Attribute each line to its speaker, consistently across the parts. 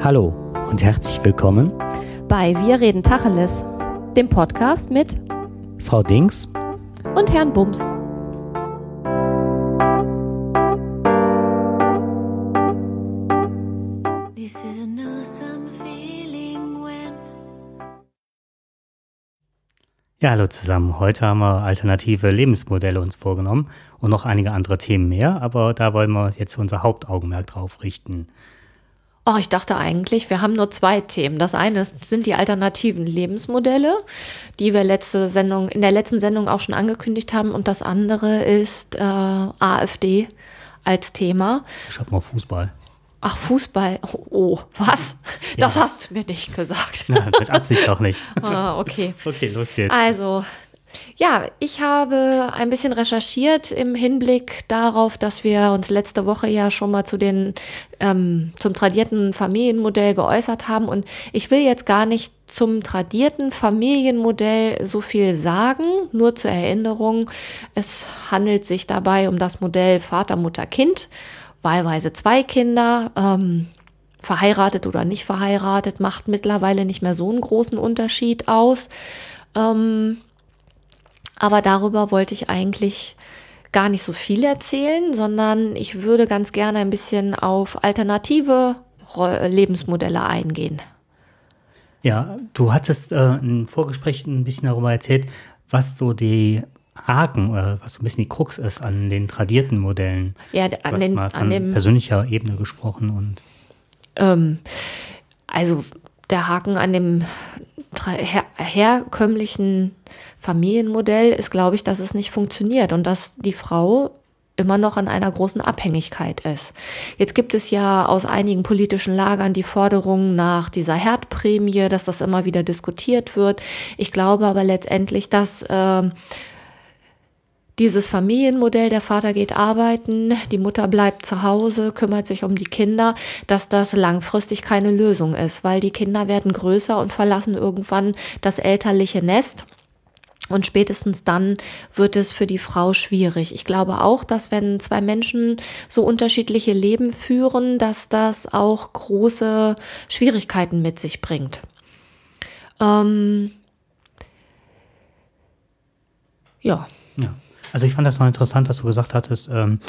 Speaker 1: Hallo und herzlich willkommen
Speaker 2: bei Wir reden Tacheles, dem Podcast mit
Speaker 1: Frau Dings
Speaker 2: und Herrn Bums.
Speaker 1: Ja, hallo zusammen. Heute haben wir alternative Lebensmodelle uns vorgenommen und noch einige andere Themen mehr, aber da wollen wir jetzt unser Hauptaugenmerk drauf richten.
Speaker 2: Oh, ich dachte eigentlich, wir haben nur zwei Themen. Das eine sind die alternativen Lebensmodelle, die wir letzte Sendung, in der letzten Sendung auch schon angekündigt haben. Und das andere ist äh, AfD als Thema.
Speaker 1: Ich habe mal Fußball.
Speaker 2: Ach, Fußball. Oh, oh was? Ja. Das hast du mir nicht gesagt.
Speaker 1: Nein, mit Absicht auch nicht.
Speaker 2: ah, okay.
Speaker 1: Okay, los geht's.
Speaker 2: Also, ja, ich habe ein bisschen recherchiert im Hinblick darauf, dass wir uns letzte Woche ja schon mal zu den ähm, zum tradierten Familienmodell geäußert haben. Und ich will jetzt gar nicht zum tradierten Familienmodell so viel sagen, nur zur Erinnerung, es handelt sich dabei um das Modell Vater, Mutter, Kind. Wahlweise zwei Kinder, ähm, verheiratet oder nicht verheiratet, macht mittlerweile nicht mehr so einen großen Unterschied aus. Ähm, aber darüber wollte ich eigentlich gar nicht so viel erzählen, sondern ich würde ganz gerne ein bisschen auf alternative Lebensmodelle eingehen.
Speaker 1: Ja, du hattest äh, im Vorgespräch ein bisschen darüber erzählt, was so die Haken oder was so ein bisschen die Krux ist an den tradierten Modellen.
Speaker 2: Ja, an, den,
Speaker 1: mal von
Speaker 2: an dem
Speaker 1: persönlicher Ebene gesprochen und.
Speaker 2: Ähm, also der Haken an dem her herkömmlichen Familienmodell ist, glaube ich, dass es nicht funktioniert und dass die Frau immer noch in einer großen Abhängigkeit ist. Jetzt gibt es ja aus einigen politischen Lagern die Forderung nach dieser Herdprämie, dass das immer wieder diskutiert wird. Ich glaube aber letztendlich, dass äh, dieses Familienmodell, der Vater geht arbeiten, die Mutter bleibt zu Hause, kümmert sich um die Kinder, dass das langfristig keine Lösung ist, weil die Kinder werden größer und verlassen irgendwann das elterliche Nest. Und spätestens dann wird es für die Frau schwierig. Ich glaube auch, dass wenn zwei Menschen so unterschiedliche Leben führen, dass das auch große Schwierigkeiten mit sich bringt. Ähm ja.
Speaker 1: Ja. Also ich fand das noch interessant, dass du gesagt hattest, ähm,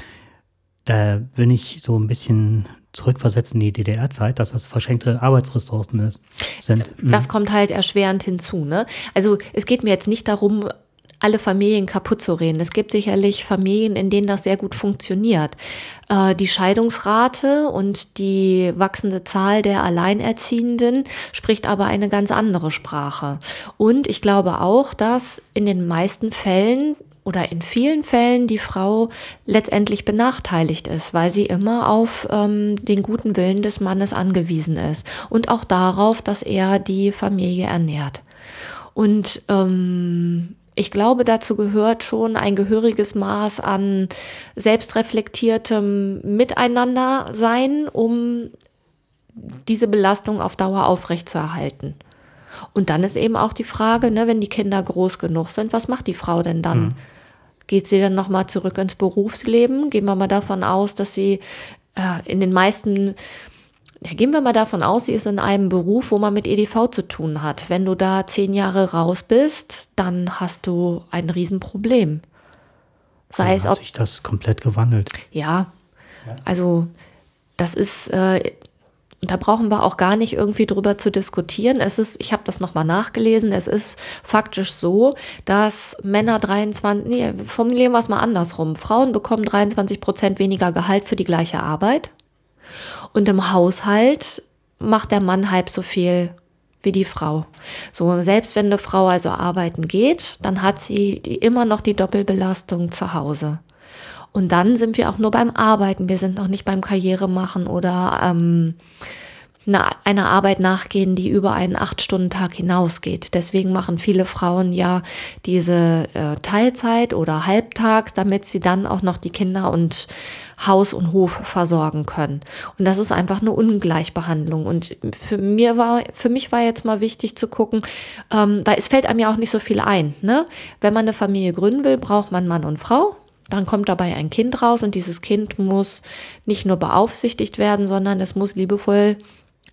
Speaker 1: da bin ich so ein bisschen zurückversetzt in die DDR-Zeit, dass das verschenkte Arbeitsressourcen ist, sind.
Speaker 2: Mhm. Das kommt halt erschwerend hinzu. Ne? Also es geht mir jetzt nicht darum, alle Familien kaputt zu reden. Es gibt sicherlich Familien, in denen das sehr gut funktioniert. Äh, die Scheidungsrate und die wachsende Zahl der Alleinerziehenden spricht aber eine ganz andere Sprache. Und ich glaube auch, dass in den meisten Fällen oder in vielen Fällen die Frau letztendlich benachteiligt ist, weil sie immer auf ähm, den guten Willen des Mannes angewiesen ist und auch darauf, dass er die Familie ernährt. Und ähm, ich glaube, dazu gehört schon ein gehöriges Maß an selbstreflektiertem Miteinander sein, um diese Belastung auf Dauer aufrechtzuerhalten. Und dann ist eben auch die Frage, ne, wenn die Kinder groß genug sind, was macht die Frau denn dann? Mhm. Geht sie dann nochmal zurück ins Berufsleben? Gehen wir mal davon aus, dass sie äh, in den meisten ja, gehen wir mal davon aus, sie ist in einem Beruf, wo man mit EDV zu tun hat. Wenn du da zehn Jahre raus bist, dann hast du ein Riesenproblem.
Speaker 1: Sei dann es hat sich das komplett gewandelt.
Speaker 2: Ja, ja. also das ist äh, und da brauchen wir auch gar nicht irgendwie drüber zu diskutieren. Es ist, ich habe das nochmal nachgelesen, es ist faktisch so, dass Männer 23, nee, formulieren wir es mal andersrum. Frauen bekommen 23 Prozent weniger Gehalt für die gleiche Arbeit. Und im Haushalt macht der Mann halb so viel wie die Frau. So, selbst wenn eine Frau also arbeiten geht, dann hat sie immer noch die Doppelbelastung zu Hause. Und dann sind wir auch nur beim Arbeiten. Wir sind noch nicht beim Karrieremachen oder ähm, einer Arbeit nachgehen, die über einen Acht-Stunden-Tag hinausgeht. Deswegen machen viele Frauen ja diese äh, Teilzeit oder Halbtags, damit sie dann auch noch die Kinder und Haus und Hof versorgen können. Und das ist einfach eine Ungleichbehandlung. Und für mir war, für mich war jetzt mal wichtig zu gucken, ähm, weil es fällt einem ja auch nicht so viel ein. Ne? Wenn man eine Familie gründen will, braucht man Mann und Frau. Dann kommt dabei ein Kind raus und dieses Kind muss nicht nur beaufsichtigt werden, sondern es muss liebevoll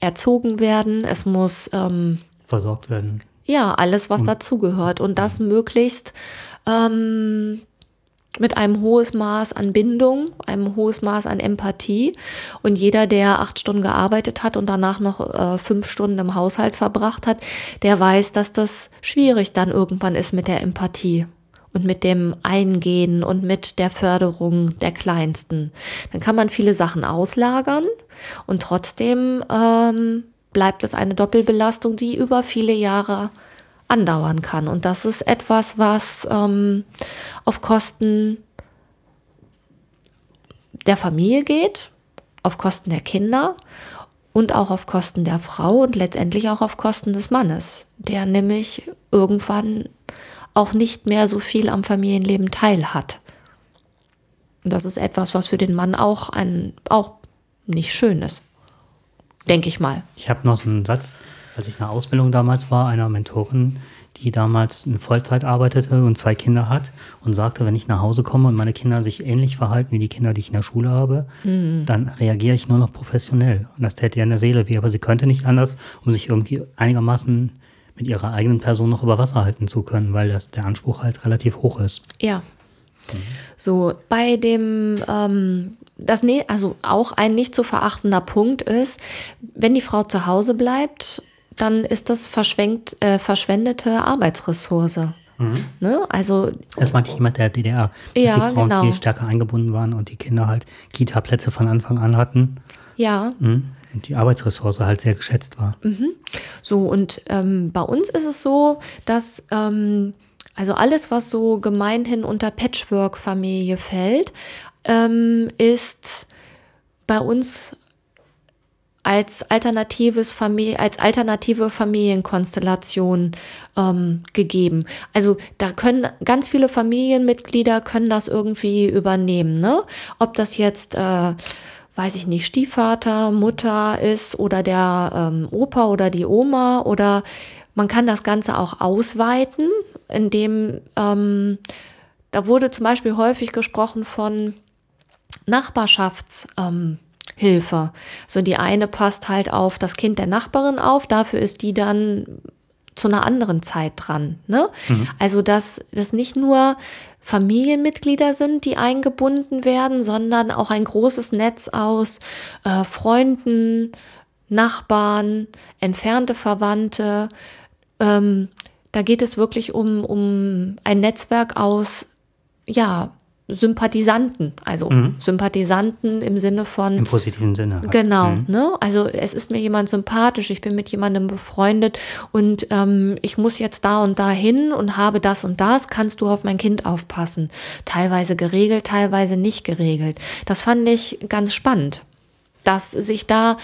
Speaker 2: erzogen werden, es muss ähm,
Speaker 1: versorgt werden.
Speaker 2: Ja, alles, was dazugehört. Und das möglichst ähm, mit einem hohes Maß an Bindung, einem hohes Maß an Empathie. Und jeder, der acht Stunden gearbeitet hat und danach noch äh, fünf Stunden im Haushalt verbracht hat, der weiß, dass das schwierig dann irgendwann ist mit der Empathie und mit dem Eingehen und mit der Förderung der Kleinsten. Dann kann man viele Sachen auslagern und trotzdem ähm, bleibt es eine Doppelbelastung, die über viele Jahre andauern kann. Und das ist etwas, was ähm, auf Kosten der Familie geht, auf Kosten der Kinder und auch auf Kosten der Frau und letztendlich auch auf Kosten des Mannes, der nämlich irgendwann auch nicht mehr so viel am Familienleben teilhat. Und das ist etwas, was für den Mann auch ein auch nicht schön ist. Denke ich mal.
Speaker 1: Ich habe noch so einen Satz, als ich in der Ausbildung damals war, einer Mentorin, die damals in Vollzeit arbeitete und zwei Kinder hat und sagte, wenn ich nach Hause komme und meine Kinder sich ähnlich verhalten wie die Kinder, die ich in der Schule habe, mhm. dann reagiere ich nur noch professionell. Und das täte ja in der Seele weh, aber sie könnte nicht anders, um sich irgendwie einigermaßen mit ihrer eigenen Person noch über Wasser halten zu können, weil das, der Anspruch halt relativ hoch ist.
Speaker 2: Ja. Mhm. So, bei dem, ähm, das, ne also auch ein nicht zu verachtender Punkt ist, wenn die Frau zu Hause bleibt dann ist das verschwenkt, äh, verschwendete Arbeitsressource. Mhm. Ne? Also,
Speaker 1: das meinte ich jemand der DDR, dass ja, die Frauen genau. viel stärker eingebunden waren und die Kinder halt Kita-Plätze von Anfang an hatten.
Speaker 2: Ja.
Speaker 1: Mhm. Die Arbeitsressource halt sehr geschätzt war.
Speaker 2: Mhm. So, und ähm, bei uns ist es so, dass ähm, also alles, was so gemeinhin unter Patchwork-Familie fällt, ähm, ist bei uns als alternatives Familie, als alternative Familienkonstellation ähm, gegeben. Also da können ganz viele Familienmitglieder können das irgendwie übernehmen, ne? Ob das jetzt äh, weiß ich nicht, Stiefvater, Mutter ist oder der ähm, Opa oder die Oma oder man kann das Ganze auch ausweiten, indem ähm, da wurde zum Beispiel häufig gesprochen von Nachbarschafts ähm. So die eine passt halt auf das Kind der Nachbarin auf, dafür ist die dann zu einer anderen Zeit dran. Ne? Mhm. Also dass das nicht nur Familienmitglieder sind, die eingebunden werden, sondern auch ein großes Netz aus äh, Freunden, Nachbarn, entfernte Verwandte. Ähm, da geht es wirklich um, um ein Netzwerk aus, ja, Sympathisanten, also mhm. Sympathisanten im Sinne von.
Speaker 1: Im positiven Sinne.
Speaker 2: Halt. Genau, mhm. ne? Also es ist mir jemand sympathisch, ich bin mit jemandem befreundet und ähm, ich muss jetzt da und da hin und habe das und das, kannst du auf mein Kind aufpassen. Teilweise geregelt, teilweise nicht geregelt. Das fand ich ganz spannend. Dass sich da,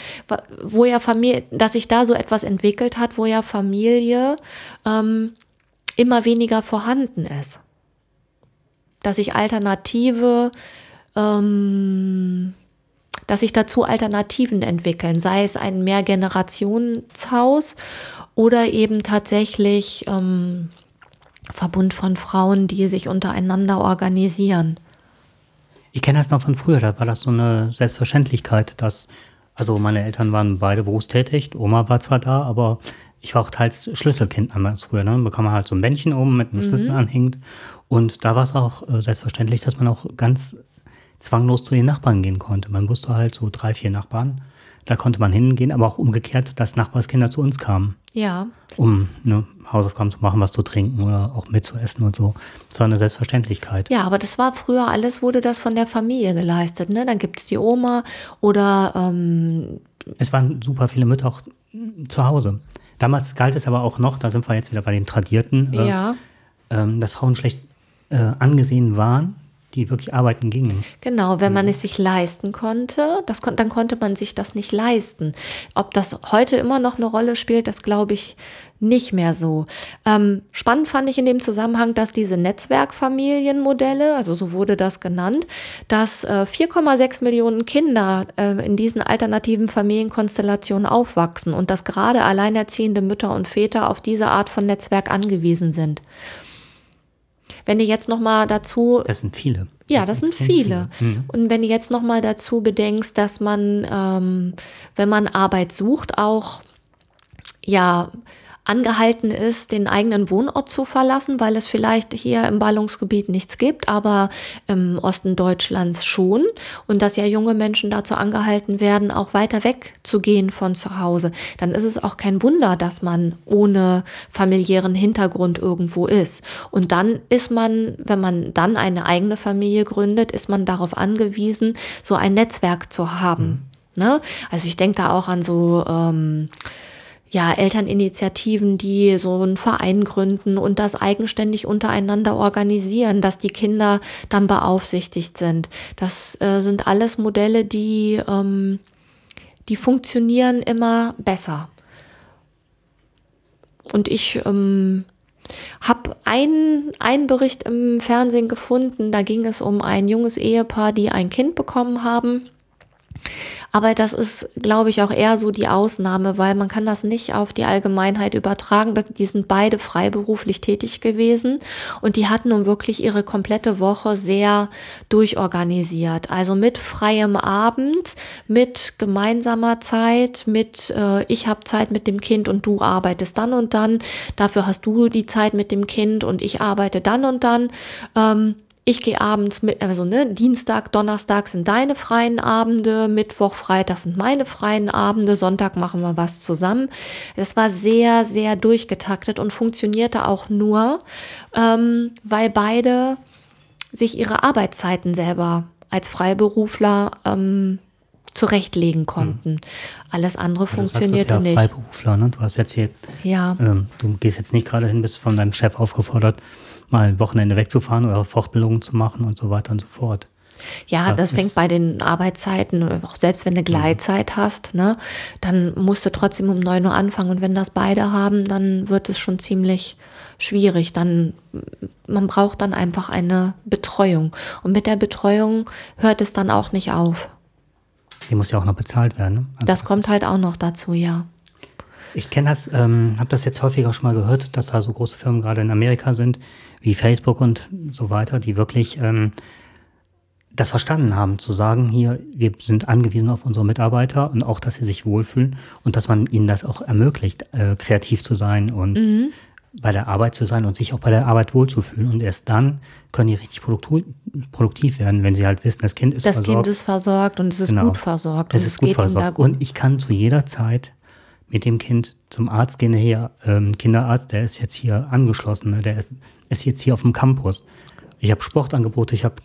Speaker 2: wo ja Familie, dass sich da so etwas entwickelt hat, wo ja Familie ähm, immer weniger vorhanden ist dass sich Alternative, ähm, dass sich dazu Alternativen entwickeln, sei es ein Mehrgenerationshaus oder eben tatsächlich ähm, Verbund von Frauen, die sich untereinander organisieren.
Speaker 1: Ich kenne das noch von früher, da war das so eine Selbstverständlichkeit, dass, also meine Eltern waren beide berufstätig, Oma war zwar da, aber ich war auch teils Schlüsselkind damals früher, ne? Da bekam man halt so ein Bändchen oben mit einem mhm. Schlüssel anhängt. Und da war es auch äh, selbstverständlich, dass man auch ganz zwanglos zu den Nachbarn gehen konnte. Man wusste halt so drei, vier Nachbarn. Da konnte man hingehen, aber auch umgekehrt, dass Nachbarskinder zu uns kamen.
Speaker 2: Ja.
Speaker 1: Um ne, Hausaufgaben zu machen, was zu trinken oder auch mitzuessen und so. Das war eine Selbstverständlichkeit.
Speaker 2: Ja, aber das war früher alles, wurde das von der Familie geleistet. Ne? Dann gibt es die Oma oder. Ähm
Speaker 1: es waren super viele Mütter auch zu Hause. Damals galt es aber auch noch, da sind wir jetzt wieder bei den Tradierten,
Speaker 2: äh, ja.
Speaker 1: äh, dass Frauen schlecht äh, angesehen waren, die wirklich arbeiten gingen.
Speaker 2: Genau, wenn man mhm. es sich leisten konnte, das, dann konnte man sich das nicht leisten. Ob das heute immer noch eine Rolle spielt, das glaube ich nicht mehr so. Ähm, spannend fand ich in dem Zusammenhang, dass diese Netzwerkfamilienmodelle, also so wurde das genannt, dass äh, 4,6 Millionen Kinder äh, in diesen alternativen Familienkonstellationen aufwachsen und dass gerade alleinerziehende Mütter und Väter auf diese Art von Netzwerk angewiesen sind. Wenn ihr jetzt noch mal dazu,
Speaker 1: Das sind viele.
Speaker 2: ja, das sind
Speaker 1: extrem
Speaker 2: viele.
Speaker 1: Mhm.
Speaker 2: Und wenn du jetzt noch mal dazu bedenkst, dass man, ähm, wenn man Arbeit sucht, auch ja angehalten ist, den eigenen Wohnort zu verlassen, weil es vielleicht hier im Ballungsgebiet nichts gibt, aber im Osten Deutschlands schon. Und dass ja junge Menschen dazu angehalten werden, auch weiter weg zu gehen von zu Hause. Dann ist es auch kein Wunder, dass man ohne familiären Hintergrund irgendwo ist. Und dann ist man, wenn man dann eine eigene Familie gründet, ist man darauf angewiesen, so ein Netzwerk zu haben. Ne? Also ich denke da auch an so ähm, ja, Elterninitiativen, die so einen Verein gründen und das eigenständig untereinander organisieren, dass die Kinder dann beaufsichtigt sind. Das äh, sind alles Modelle, die, ähm, die funktionieren immer besser. Und ich ähm, habe einen, einen Bericht im Fernsehen gefunden, da ging es um ein junges Ehepaar, die ein Kind bekommen haben. Aber das ist, glaube ich, auch eher so die Ausnahme, weil man kann das nicht auf die Allgemeinheit übertragen. Die sind beide freiberuflich tätig gewesen und die hatten nun wirklich ihre komplette Woche sehr durchorganisiert. Also mit freiem Abend, mit gemeinsamer Zeit, mit äh, ich habe Zeit mit dem Kind und du arbeitest dann und dann. Dafür hast du die Zeit mit dem Kind und ich arbeite dann und dann. Ähm, ich gehe abends mit, also ne, Dienstag, Donnerstag sind deine freien Abende, Mittwoch, Freitag sind meine freien Abende, Sonntag machen wir was zusammen. Das war sehr, sehr durchgetaktet und funktionierte auch nur, ähm, weil beide sich ihre Arbeitszeiten selber als Freiberufler ähm, zurechtlegen konnten. Alles andere
Speaker 1: das
Speaker 2: funktionierte
Speaker 1: ja
Speaker 2: nicht.
Speaker 1: Freiberufler, ne? Du hast jetzt hier,
Speaker 2: Ja.
Speaker 1: ähm, du gehst jetzt nicht gerade hin, bist von deinem Chef aufgefordert, mal ein Wochenende wegzufahren oder Fortbildungen zu machen und so weiter und so fort.
Speaker 2: Ja, das fängt bei den Arbeitszeiten, auch selbst wenn du Gleitzeit hast, ne, dann musst du trotzdem um 9 Uhr anfangen. Und wenn das beide haben, dann wird es schon ziemlich schwierig. Dann, man braucht dann einfach eine Betreuung. Und mit der Betreuung hört es dann auch nicht auf.
Speaker 1: Die muss ja auch noch bezahlt werden. Ne? Also
Speaker 2: Das kommt halt auch noch dazu, ja.
Speaker 1: Ich kenne das, ähm, habe das jetzt häufiger schon mal gehört, dass da so große Firmen gerade in Amerika sind, wie Facebook und so weiter, die wirklich ähm, das verstanden haben, zu sagen, hier, wir sind angewiesen auf unsere Mitarbeiter und auch, dass sie sich wohlfühlen und dass man ihnen das auch ermöglicht, äh, kreativ zu sein und bei der Arbeit zu sein und sich auch bei der Arbeit wohlzufühlen. Und erst dann können die richtig produktiv werden, wenn sie halt wissen, das Kind ist
Speaker 2: Das
Speaker 1: versorgt.
Speaker 2: Kind ist versorgt und es ist
Speaker 1: Genau.
Speaker 2: gut versorgt
Speaker 1: Es ist gut versorgt. Und ich kann zu jeder Zeit mit dem Kind zum Arzt gehen, der hier, ähm, Kinderarzt, der ist jetzt hier angeschlossen, ne? der ist jetzt hier auf dem Campus. Ich habe Sportangebote, ich habe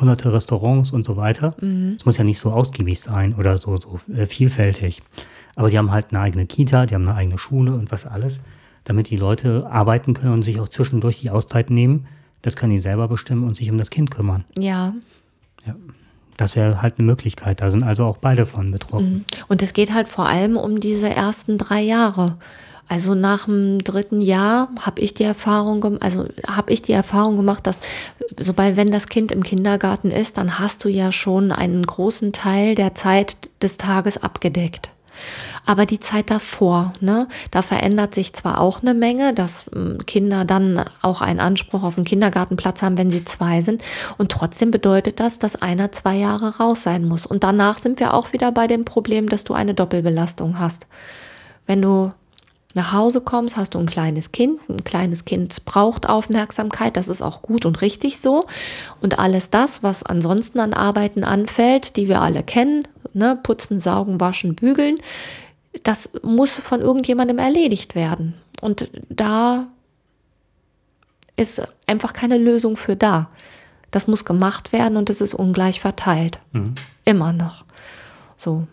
Speaker 1: hunderte Restaurants und so weiter.
Speaker 2: Mhm.
Speaker 1: Es muss ja nicht so ausgiebig sein oder so, so äh, vielfältig. Aber die haben halt eine eigene Kita, die haben eine eigene Schule und was alles, damit die Leute arbeiten können und sich auch zwischendurch die Auszeit nehmen. Das können die selber bestimmen und sich um das Kind kümmern.
Speaker 2: Ja.
Speaker 1: Das wäre halt eine Möglichkeit. Da sind also auch beide von betroffen.
Speaker 2: Und es geht halt vor allem um diese ersten drei Jahre. Also nach dem dritten Jahr habe ich die Erfahrung, also habe ich die Erfahrung gemacht, dass sobald wenn das Kind im Kindergarten ist, dann hast du ja schon einen großen Teil der Zeit des Tages abgedeckt. Aber die Zeit davor, ne, da verändert sich zwar auch eine Menge, dass ähm, Kinder dann auch einen Anspruch auf einen Kindergartenplatz haben, wenn sie zwei sind. Und trotzdem bedeutet das, dass einer zwei Jahre raus sein muss. Und danach sind wir auch wieder bei dem Problem, dass du eine Doppelbelastung hast. Wenn du nach Hause kommst, hast du ein kleines Kind. Ein kleines Kind braucht Aufmerksamkeit. Das ist auch gut und richtig so. Und alles das, was ansonsten an Arbeiten anfällt, die wir alle kennen, ne, putzen, saugen, waschen, bügeln, das muss von irgendjemandem erledigt werden. Und da ist einfach keine Lösung für da. Das muss gemacht werden und es ist ungleich verteilt. Immer noch. So.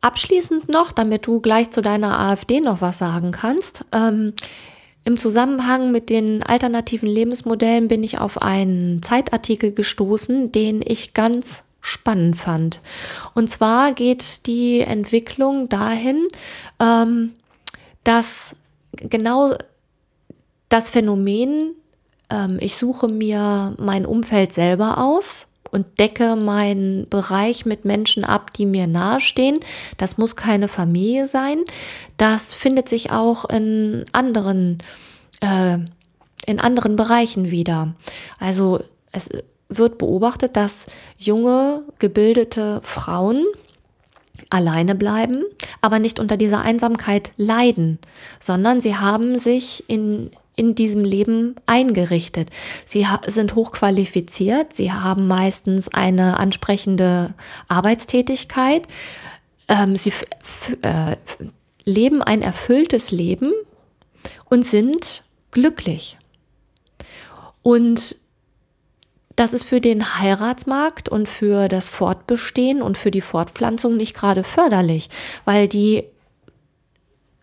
Speaker 2: Abschließend noch, damit du gleich zu deiner AfD noch was sagen kannst. Ähm, Im Zusammenhang mit den alternativen Lebensmodellen bin ich auf einen Zeitartikel gestoßen, den ich ganz spannend fand. Und zwar geht die Entwicklung dahin, ähm, dass genau das Phänomen, ähm, ich suche mir mein Umfeld selber aus und decke meinen Bereich mit Menschen ab, die mir nahestehen. Das muss keine Familie sein. Das findet sich auch in anderen äh, in anderen Bereichen wieder. Also es wird beobachtet, dass junge, gebildete Frauen alleine bleiben, aber nicht unter dieser Einsamkeit leiden, sondern sie haben sich in, in diesem Leben eingerichtet. Sie sind hochqualifiziert, sie haben meistens eine ansprechende Arbeitstätigkeit, ähm, sie äh, leben ein erfülltes Leben und sind glücklich. Und das ist für den Heiratsmarkt und für das Fortbestehen und für die Fortpflanzung nicht gerade förderlich, weil die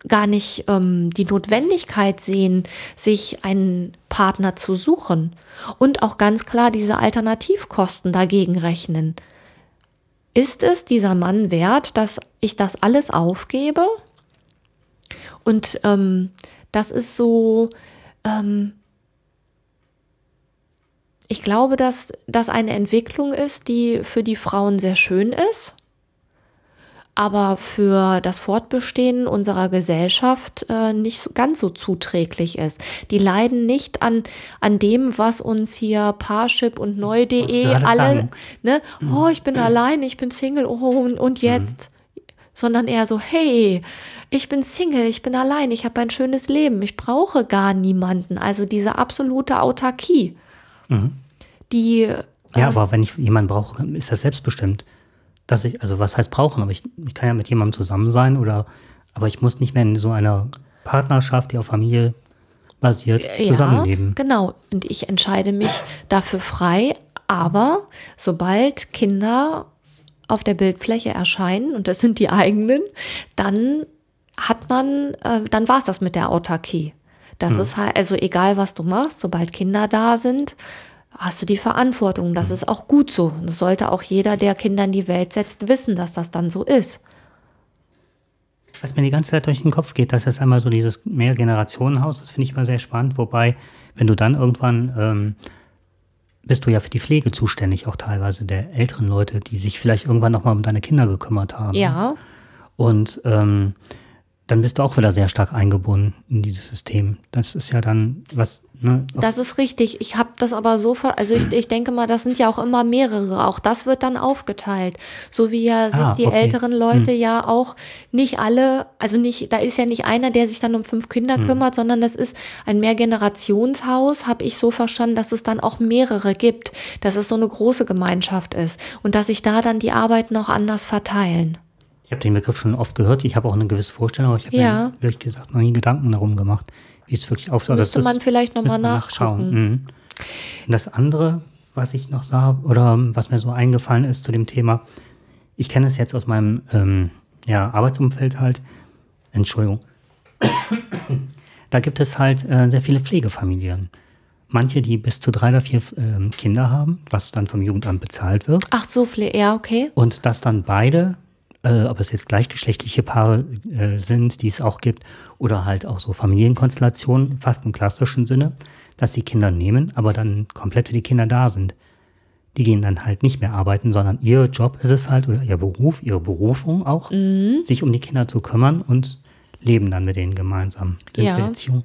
Speaker 2: gar nicht ähm, die Notwendigkeit sehen, sich einen Partner zu suchen und auch ganz klar diese Alternativkosten dagegen rechnen. Ist es dieser Mann wert, dass ich das alles aufgebe? Und ähm, das ist so, ähm, ich glaube, dass das eine Entwicklung ist, die für die Frauen sehr schön ist, aber für das Fortbestehen unserer Gesellschaft äh, nicht so, ganz so zuträglich ist. Die leiden nicht an, an dem, was uns hier Parship und neu.de alle, ne, oh, ich bin allein, ich bin Single, oh, und, und mhm. jetzt, mhm. sondern eher so, hey, ich bin Single, ich bin allein, ich habe ein schönes Leben, ich brauche gar niemanden. Also diese absolute Autarkie. Mhm. Die.
Speaker 1: Ja, äh, aber wenn ich jemanden brauche, ist das selbstbestimmt. Dass ich, also was heißt brauchen? Aber ich, ich kann ja mit jemandem zusammen sein oder, aber ich muss nicht mehr in so einer Partnerschaft, die auf Familie basiert, ja, zusammenleben.
Speaker 2: Genau. Und ich entscheide mich dafür frei, aber sobald Kinder auf der Bildfläche erscheinen, und das sind die eigenen, dann hat man, äh, dann war es das mit der Autarkie. Das hm. ist halt, also egal was du machst, sobald Kinder da sind, hast du die Verantwortung. Das hm. ist auch gut so. Das sollte auch jeder, der Kinder in die Welt setzt, wissen, dass das dann so ist.
Speaker 1: Was mir die ganze Zeit durch den Kopf geht, das ist einmal so dieses Mehrgenerationenhaus, das finde ich immer sehr spannend, wobei, wenn du dann irgendwann ähm, bist du ja für die Pflege zuständig, auch teilweise der älteren Leute, die sich vielleicht irgendwann nochmal um deine Kinder gekümmert haben.
Speaker 2: Ja.
Speaker 1: Und ähm, dann bist du auch wieder sehr stark eingebunden in dieses System. Das ist ja dann was. Ne,
Speaker 2: das ist richtig. Ich habe das aber so, also ich, ich denke mal, das sind ja auch immer mehrere. Auch das wird dann aufgeteilt. So wie ja sich ah, die okay. älteren Leute hm. ja auch nicht alle, also nicht, da ist ja nicht einer, der sich dann um fünf Kinder hm. kümmert, sondern das ist ein Mehrgenerationshaus, habe ich so verstanden, dass es dann auch mehrere gibt, dass es so eine große Gemeinschaft ist und dass sich da dann die Arbeiten auch anders verteilen.
Speaker 1: Ich habe den Begriff schon oft gehört. Ich habe auch eine gewisse Vorstellung, aber ich habe ja. mir wirklich gesagt noch nie Gedanken darum gemacht, wie es wirklich auftaucht.
Speaker 2: Müsste man vielleicht nochmal nachschauen. Mhm.
Speaker 1: Das andere, was ich noch sah oder was mir so eingefallen ist zu dem Thema, ich kenne es jetzt aus meinem ähm, ja, Arbeitsumfeld halt. Entschuldigung. da gibt es halt äh, sehr viele Pflegefamilien. Manche, die bis zu drei oder vier äh, Kinder haben, was dann vom Jugendamt bezahlt wird.
Speaker 2: Ach so, ja, okay.
Speaker 1: Und dass dann beide äh, ob es jetzt gleichgeschlechtliche Paare äh, sind, die es auch gibt, oder halt auch so Familienkonstellationen, fast im klassischen Sinne, dass sie Kinder nehmen, aber dann komplett für die Kinder da sind. Die gehen dann halt nicht mehr arbeiten, sondern ihr Job ist es halt, oder ihr Beruf, ihre Berufung auch, mhm. sich um die Kinder zu kümmern und leben dann mit denen gemeinsam. Ja. Erziehung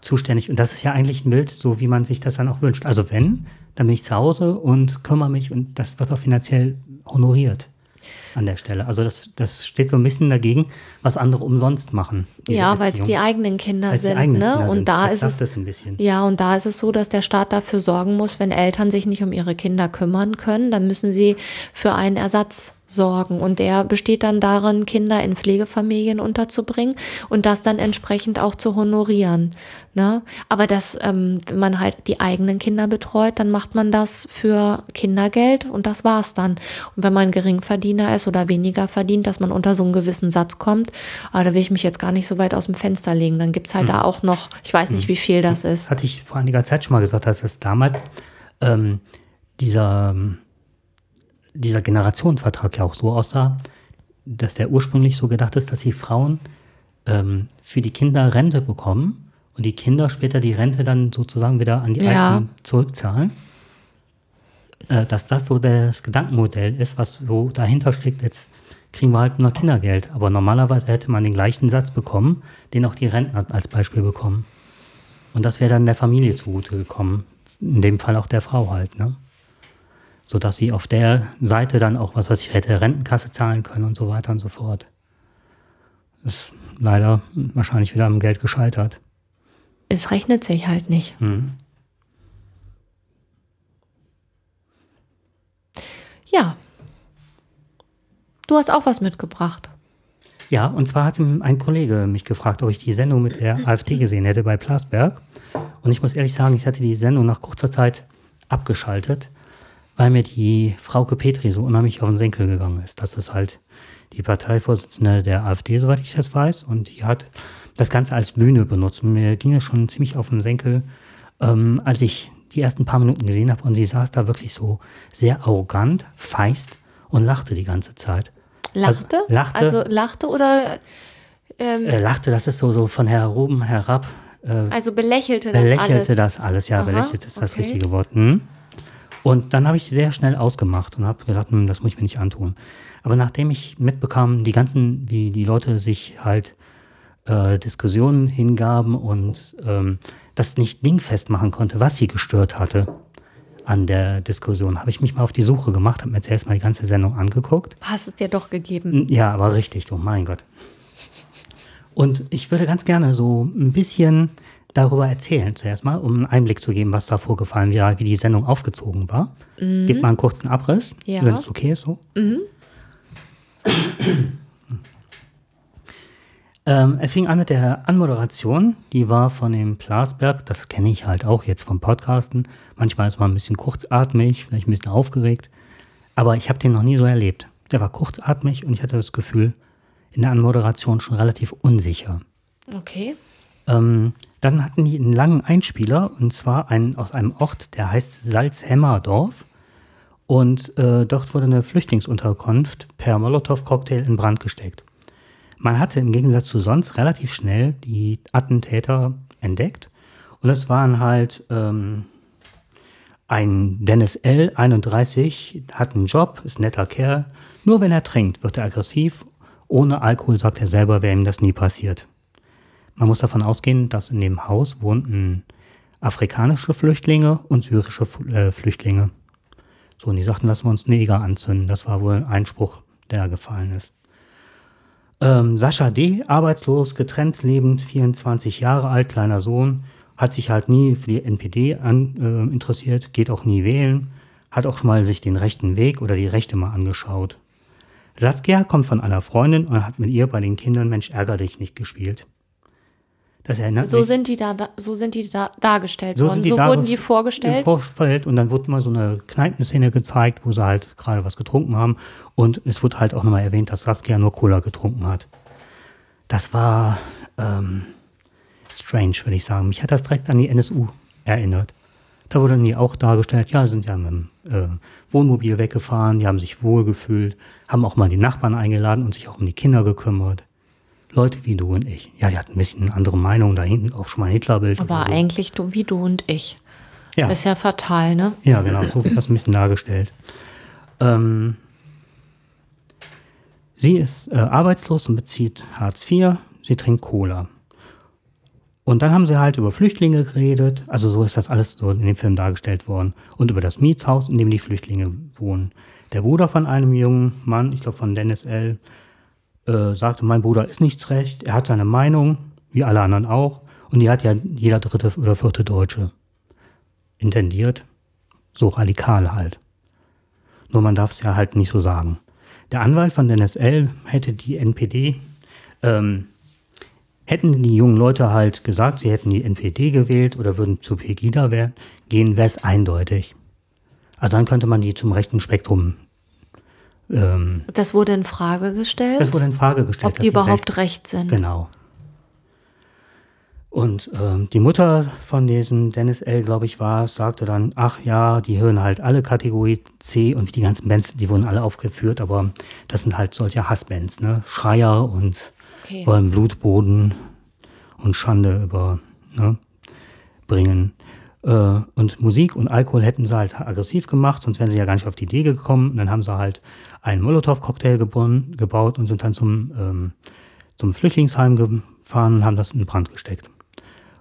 Speaker 1: zuständig. Und das ist ja eigentlich ein Bild, so wie man sich das dann auch wünscht. Also wenn, dann bin ich zu Hause und kümmere mich und das wird auch finanziell honoriert an der Stelle. Also das, das steht so ein bisschen dagegen, was andere umsonst machen.
Speaker 2: Ja, weil es die eigenen Kinder weil's sind. Eigenen ne? Kinder und sind. da ist es
Speaker 1: ein bisschen.
Speaker 2: Ja, und da ist es so, dass der Staat dafür sorgen muss, wenn Eltern sich nicht um ihre Kinder kümmern können, dann müssen sie für einen Ersatz sorgen. Und der besteht dann darin, Kinder in Pflegefamilien unterzubringen und das dann entsprechend auch zu honorieren. Ne? Aber das, ähm, wenn man halt die eigenen Kinder betreut, dann macht man das für Kindergeld und das war's dann. Und wenn man Geringverdiener ist oder weniger verdient, dass man unter so einen gewissen Satz kommt, aber da will ich mich jetzt gar nicht so weit aus dem Fenster legen. Dann gibt's halt mhm. da auch noch, ich weiß nicht, hm. wie viel das, das ist.
Speaker 1: Hatte ich vor einiger Zeit schon mal gesagt, dass es damals ähm, dieser dieser Generationenvertrag ja auch so aussah, dass der ursprünglich so gedacht ist, dass die Frauen ähm, für die Kinder Rente bekommen und die Kinder später die Rente dann sozusagen wieder an die ja. Alten zurückzahlen. Äh, dass das so das Gedankenmodell ist, was so dahinter steckt, jetzt kriegen wir halt nur Kindergeld. Aber normalerweise hätte man den gleichen Satz bekommen, den auch die Rentner als Beispiel bekommen. Und das wäre dann der Familie zugute gekommen. In dem Fall auch der Frau halt, ne? Sodass sie auf der Seite dann auch, was weiß ich, hätte Rentenkasse zahlen können und so weiter und so fort. Ist leider wahrscheinlich wieder am Geld gescheitert.
Speaker 2: Es rechnet sich halt nicht.
Speaker 1: Mhm.
Speaker 2: Ja. Du hast auch was mitgebracht.
Speaker 1: Ja, und zwar hat ein Kollege mich gefragt, ob ich die Sendung mit der AfD gesehen hätte bei Plasberg. Und ich muss ehrlich sagen, ich hatte die Sendung nach kurzer Zeit abgeschaltet, weil mir die Frauke Petri so unheimlich auf den Senkel gegangen ist. Das ist halt die Parteivorsitzende der AfD, soweit ich das weiß. Und die hat das Ganze als Bühne benutzt. Und mir ging es schon ziemlich auf den Senkel, ähm, als ich die ersten paar Minuten gesehen habe und sie saß da wirklich so sehr arrogant, feist und lachte die ganze Zeit.
Speaker 2: Lachte?
Speaker 1: Also, lachte,
Speaker 2: also lachte oder
Speaker 1: ähm, äh, lachte, das ist so, so von her oben herab.
Speaker 2: Äh, also belächelte das
Speaker 1: belächelte alles. das alles, ja, Aha, belächelte ist das okay. richtige Wort. Hm. Und dann habe ich sehr schnell ausgemacht und habe gedacht, hm, das muss ich mir nicht antun. Aber nachdem ich mitbekam, die ganzen, wie die Leute sich halt äh, Diskussionen hingaben und ähm, das nicht dingfest machen konnte, was sie gestört hatte an der Diskussion, habe ich mich mal auf die Suche gemacht, habe mir zuerst mal die ganze Sendung angeguckt.
Speaker 2: Hast es dir doch gegeben.
Speaker 1: Ja, aber richtig, oh mein Gott. Und ich würde ganz gerne so ein bisschen darüber erzählen, zuerst mal, um einen Einblick zu geben, was da vorgefallen wäre, wie die Sendung aufgezogen war. Mhm. Gib mal einen kurzen Abriss, ja. wenn es okay ist so. Mhm. Ähm, es fing an mit der Anmoderation, die war von dem Plasberg, das kenne ich halt auch jetzt vom Podcasten. Manchmal ist man ein bisschen kurzatmig, vielleicht ein bisschen aufgeregt, aber ich habe den noch nie so erlebt. Der war kurzatmig und ich hatte das Gefühl, in der Anmoderation schon relativ unsicher.
Speaker 2: Okay.
Speaker 1: Ähm, dann hatten die einen langen Einspieler und zwar einen, aus einem Ort, der heißt Salzhemmerdorf. Und äh, dort wurde eine Flüchtlingsunterkunft per Molotow-Cocktail in Brand gesteckt. Man hatte im Gegensatz zu sonst relativ schnell die Attentäter entdeckt. Und es waren halt ähm, ein Dennis L., 31, hat einen Job, ist ein netter Kerl. Nur wenn er trinkt, wird er aggressiv. Ohne Alkohol sagt er selber, wäre ihm das nie passiert. Man muss davon ausgehen, dass in dem Haus wohnten afrikanische Flüchtlinge und syrische äh, Flüchtlinge. So, und die sagten, lassen wir uns Neger anzünden. Das war wohl ein Spruch, der gefallen ist. Ähm, Sascha D., arbeitslos, getrennt lebend, 24 Jahre alt, kleiner Sohn, hat sich halt nie für die NPD an, äh, interessiert, geht auch nie wählen, hat auch schon mal sich den rechten Weg oder die Rechte mal angeschaut. Saskia kommt von einer Freundin und hat mit ihr bei den Kindern Mensch ärger dich nicht gespielt.
Speaker 2: Das erinnert so mich. Sind die da, so sind die da dargestellt so worden. so wurden die vorgestellt.
Speaker 1: Vorfeld und dann wurde mal so eine Kneipenszene gezeigt, wo sie halt gerade was getrunken haben. Und es wurde halt auch nochmal erwähnt, dass Saskia nur Cola getrunken hat. Das war ähm, strange, würde ich sagen. Mich hat das direkt an die NSU erinnert. Da wurde die auch dargestellt, ja, sind ja mit dem äh, Wohnmobil weggefahren, die haben sich wohlgefühlt, haben auch mal die Nachbarn eingeladen und sich auch um die Kinder gekümmert. Leute wie du und ich. Ja, die hatten ein bisschen andere Meinung da hinten, auch schon mal ein Hitlerbild.
Speaker 2: Aber so. eigentlich du, wie du und ich. Ja. ist ja fatal, ne?
Speaker 1: Ja, genau, so wird das ein bisschen dargestellt. Ähm, sie ist äh, arbeitslos und bezieht Hartz IV. Sie trinkt Cola. Und dann haben sie halt über Flüchtlinge geredet. Also so ist das alles so in dem Film dargestellt worden. Und über das Mietshaus, in dem die Flüchtlinge wohnen. Der Bruder von einem jungen Mann, ich glaube von Dennis L., äh, sagte, mein Bruder ist nichts recht, er hat seine Meinung, wie alle anderen auch, und die hat ja jeder dritte oder vierte Deutsche intendiert. So radikal halt. Nur man darf es ja halt nicht so sagen. Der Anwalt von der NSL hätte die NPD, ähm, hätten die jungen Leute halt gesagt, sie hätten die NPD gewählt oder würden zu Pegida gehen, wäre es eindeutig. Also dann könnte man die zum rechten Spektrum
Speaker 2: ähm, das wurde in Frage gestellt?
Speaker 1: Das wurde in Frage gestellt.
Speaker 2: Ob die überhaupt recht sind.
Speaker 1: Genau. Und ähm, die Mutter von diesem Dennis L., glaube ich, war, sagte dann, ach ja, die hören halt alle Kategorie C und die ganzen Bands, die wurden alle aufgeführt, aber das sind halt solche Hassbands, ne? Schreier und okay. wollen Blutboden und Schande über, ne? bringen. Äh, und Musik und Alkohol hätten sie halt aggressiv gemacht, sonst wären sie ja gar nicht auf die Idee gekommen. Und dann haben sie halt einen Molotow-Cocktail gebaut und sind dann zum, ähm, zum Flüchtlingsheim gefahren und haben das in Brand gesteckt.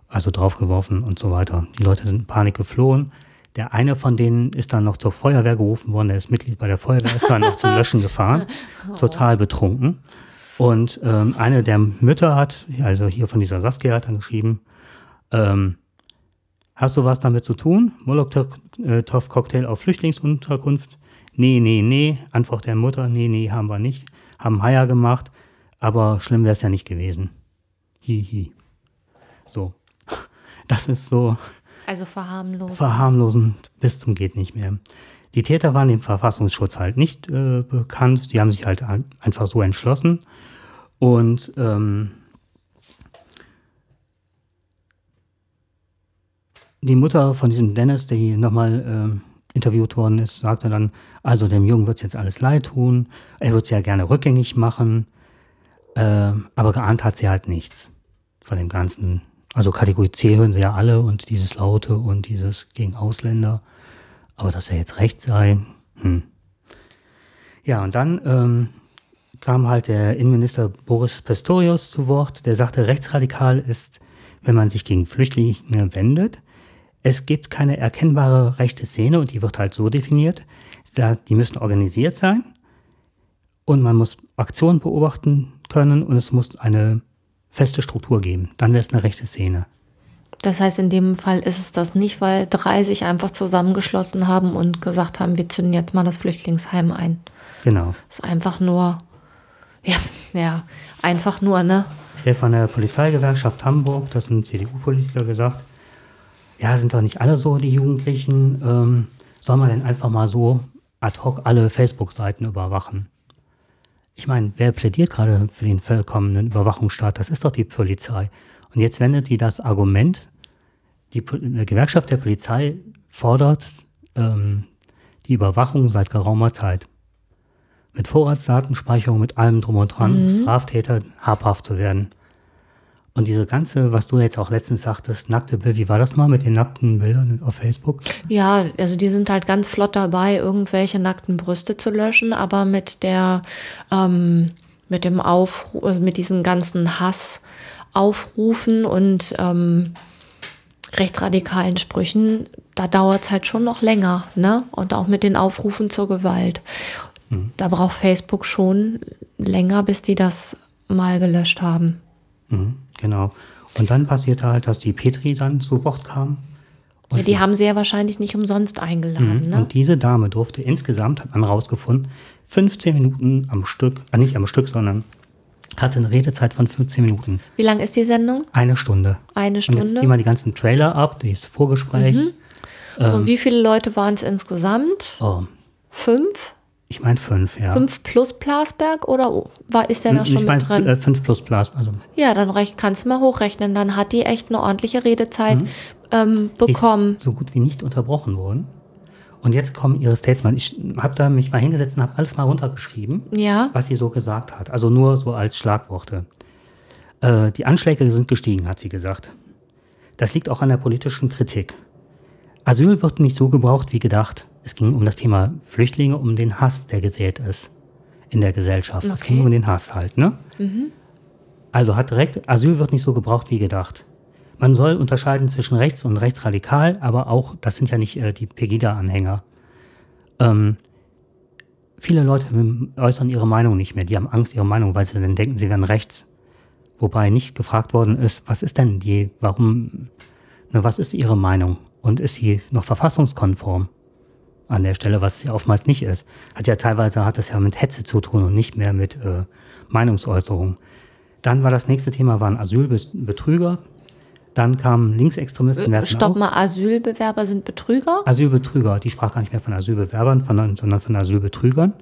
Speaker 1: also draufgeworfen und so weiter. Die Leute sind in Panik geflohen. Der eine von denen ist dann noch zur Feuerwehr gerufen worden, der ist Mitglied bei der Feuerwehr, ist dann noch zum Löschen gefahren, total betrunken. Und ähm, eine der Mütter hat, also hier von dieser Saskia hat dann geschrieben, ähm, hast du was damit zu tun? Molotow-Cocktail auf Flüchtlingsunterkunft? Nee, nee, nee. Antwort der Mutter, nee, nee, haben wir nicht. Haben Haier gemacht, aber schlimm wäre es ja nicht gewesen. Hihi. Hi. So. Das ist so,
Speaker 2: also verharmlosend.
Speaker 1: Verharmlosend bis zum geht nicht mehr. Die Täter waren dem Verfassungsschutz halt nicht äh, bekannt. Die haben sich halt ein, einfach so entschlossen. Und ähm, die Mutter von diesem Dennis, der hier nochmal äh, interviewt worden ist, sagte dann, also dem Jungen wird es jetzt alles leid tun. Er wird es ja gerne rückgängig machen. Äh, aber geahnt hat sie halt nichts von dem ganzen also Kategorie C hören sie ja alle und dieses Laute und dieses gegen Ausländer. Aber dass er jetzt recht sei, hm. Ja, und dann ähm, kam halt der Innenminister Boris Pistorius zu Wort, der sagte, rechtsradikal ist, wenn man sich gegen Flüchtlinge wendet. Es gibt keine erkennbare rechte Szene und die wird halt so definiert. Die müssen organisiert sein und man muss Aktionen beobachten können und es muss eine feste Struktur geben. Dann wäre es eine rechte Szene.
Speaker 2: Das heißt, in dem Fall ist es das nicht, weil drei sich einfach zusammengeschlossen haben und gesagt haben, wir zünden jetzt mal das Flüchtlingsheim ein.
Speaker 1: Genau.
Speaker 2: Das ist einfach nur, ja, ja, einfach nur, ne?
Speaker 1: Der von der Polizeigewerkschaft Hamburg, das sind CDU-Politiker, gesagt, ja, sind doch nicht alle so, die Jugendlichen, ähm, soll man denn einfach mal so ad hoc alle Facebook-Seiten überwachen? Ich meine, wer plädiert gerade für den vollkommenen Überwachungsstaat? Das ist doch die Polizei. Und jetzt wendet die das Argument, die Gewerkschaft der Polizei fordert ähm, die Überwachung seit geraumer Zeit. Mit Vorratsdatenspeicherung, mit allem drum und dran, mhm. Straftäter habhaft zu werden. Und diese ganze, was du jetzt auch letztens sagtest, nackte Bild, wie war das mal mit den nackten Bildern auf Facebook?
Speaker 2: Ja, also die sind halt ganz flott dabei, irgendwelche nackten Brüste zu löschen, aber mit der, ähm, mit dem Aufruf, also mit diesen ganzen Hassaufrufen und ähm, rechtsradikalen Sprüchen, da dauert es halt schon noch länger, ne? Und auch mit den Aufrufen zur Gewalt. Mhm. Da braucht Facebook schon länger, bis die das mal gelöscht haben.
Speaker 1: Mhm. Genau. Und dann passierte halt, dass die Petri dann zu Wort kam.
Speaker 2: Ja, die haben sie ja wahrscheinlich nicht umsonst eingeladen. Mhm. Ne?
Speaker 1: Und diese Dame durfte insgesamt, hat man rausgefunden, 15 Minuten am Stück, äh nicht am Stück, sondern hatte eine Redezeit von 15 Minuten.
Speaker 2: Wie lang ist die Sendung?
Speaker 1: Eine Stunde.
Speaker 2: Eine Stunde.
Speaker 1: Und jetzt ziehen wir die ganzen Trailer ab, das Vorgespräch. Mhm.
Speaker 2: Ähm, Und wie viele Leute waren es insgesamt?
Speaker 1: Oh.
Speaker 2: Fünf?
Speaker 1: Ich meine fünf, ja.
Speaker 2: Fünf plus Plasberg oder war, ist der da schon ich mein, mit drin?
Speaker 1: Äh, fünf plus Plasberg. Also.
Speaker 2: Ja, dann kannst du mal hochrechnen. Dann hat die echt eine ordentliche Redezeit mhm. ähm, bekommen.
Speaker 1: so gut wie nicht unterbrochen worden. Und jetzt kommen ihre Statements. Ich habe da mich mal hingesetzt und habe alles mal runtergeschrieben,
Speaker 2: ja.
Speaker 1: was sie so gesagt hat. Also nur so als Schlagworte. Äh, die Anschläge sind gestiegen, hat sie gesagt. Das liegt auch an der politischen Kritik. Asyl wird nicht so gebraucht wie gedacht. Es ging um das Thema Flüchtlinge, um den Hass, der gesät ist in der Gesellschaft. Okay. Es ging um den Hass halt, ne? Mhm. Also hat direkt, Asyl wird nicht so gebraucht wie gedacht. Man soll unterscheiden zwischen rechts und rechtsradikal, aber auch, das sind ja nicht äh, die Pegida-Anhänger. Ähm, viele Leute äußern ihre Meinung nicht mehr. Die haben Angst, ihre Meinung, weil sie dann denken, sie wären rechts. Wobei nicht gefragt worden ist, was ist denn die, warum, ne, was ist ihre Meinung? Und ist sie noch verfassungskonform? An der Stelle, was es ja oftmals nicht ist. Hat ja teilweise hat das ja mit Hetze zu tun und nicht mehr mit äh, Meinungsäußerung. Dann war das nächste Thema waren Asylbetrüger. Dann kamen Linksextremisten.
Speaker 2: Äh, stopp mal, Asylbewerber sind Betrüger?
Speaker 1: Asylbetrüger. Die sprach gar nicht mehr von Asylbewerbern, von, sondern von Asylbetrügern.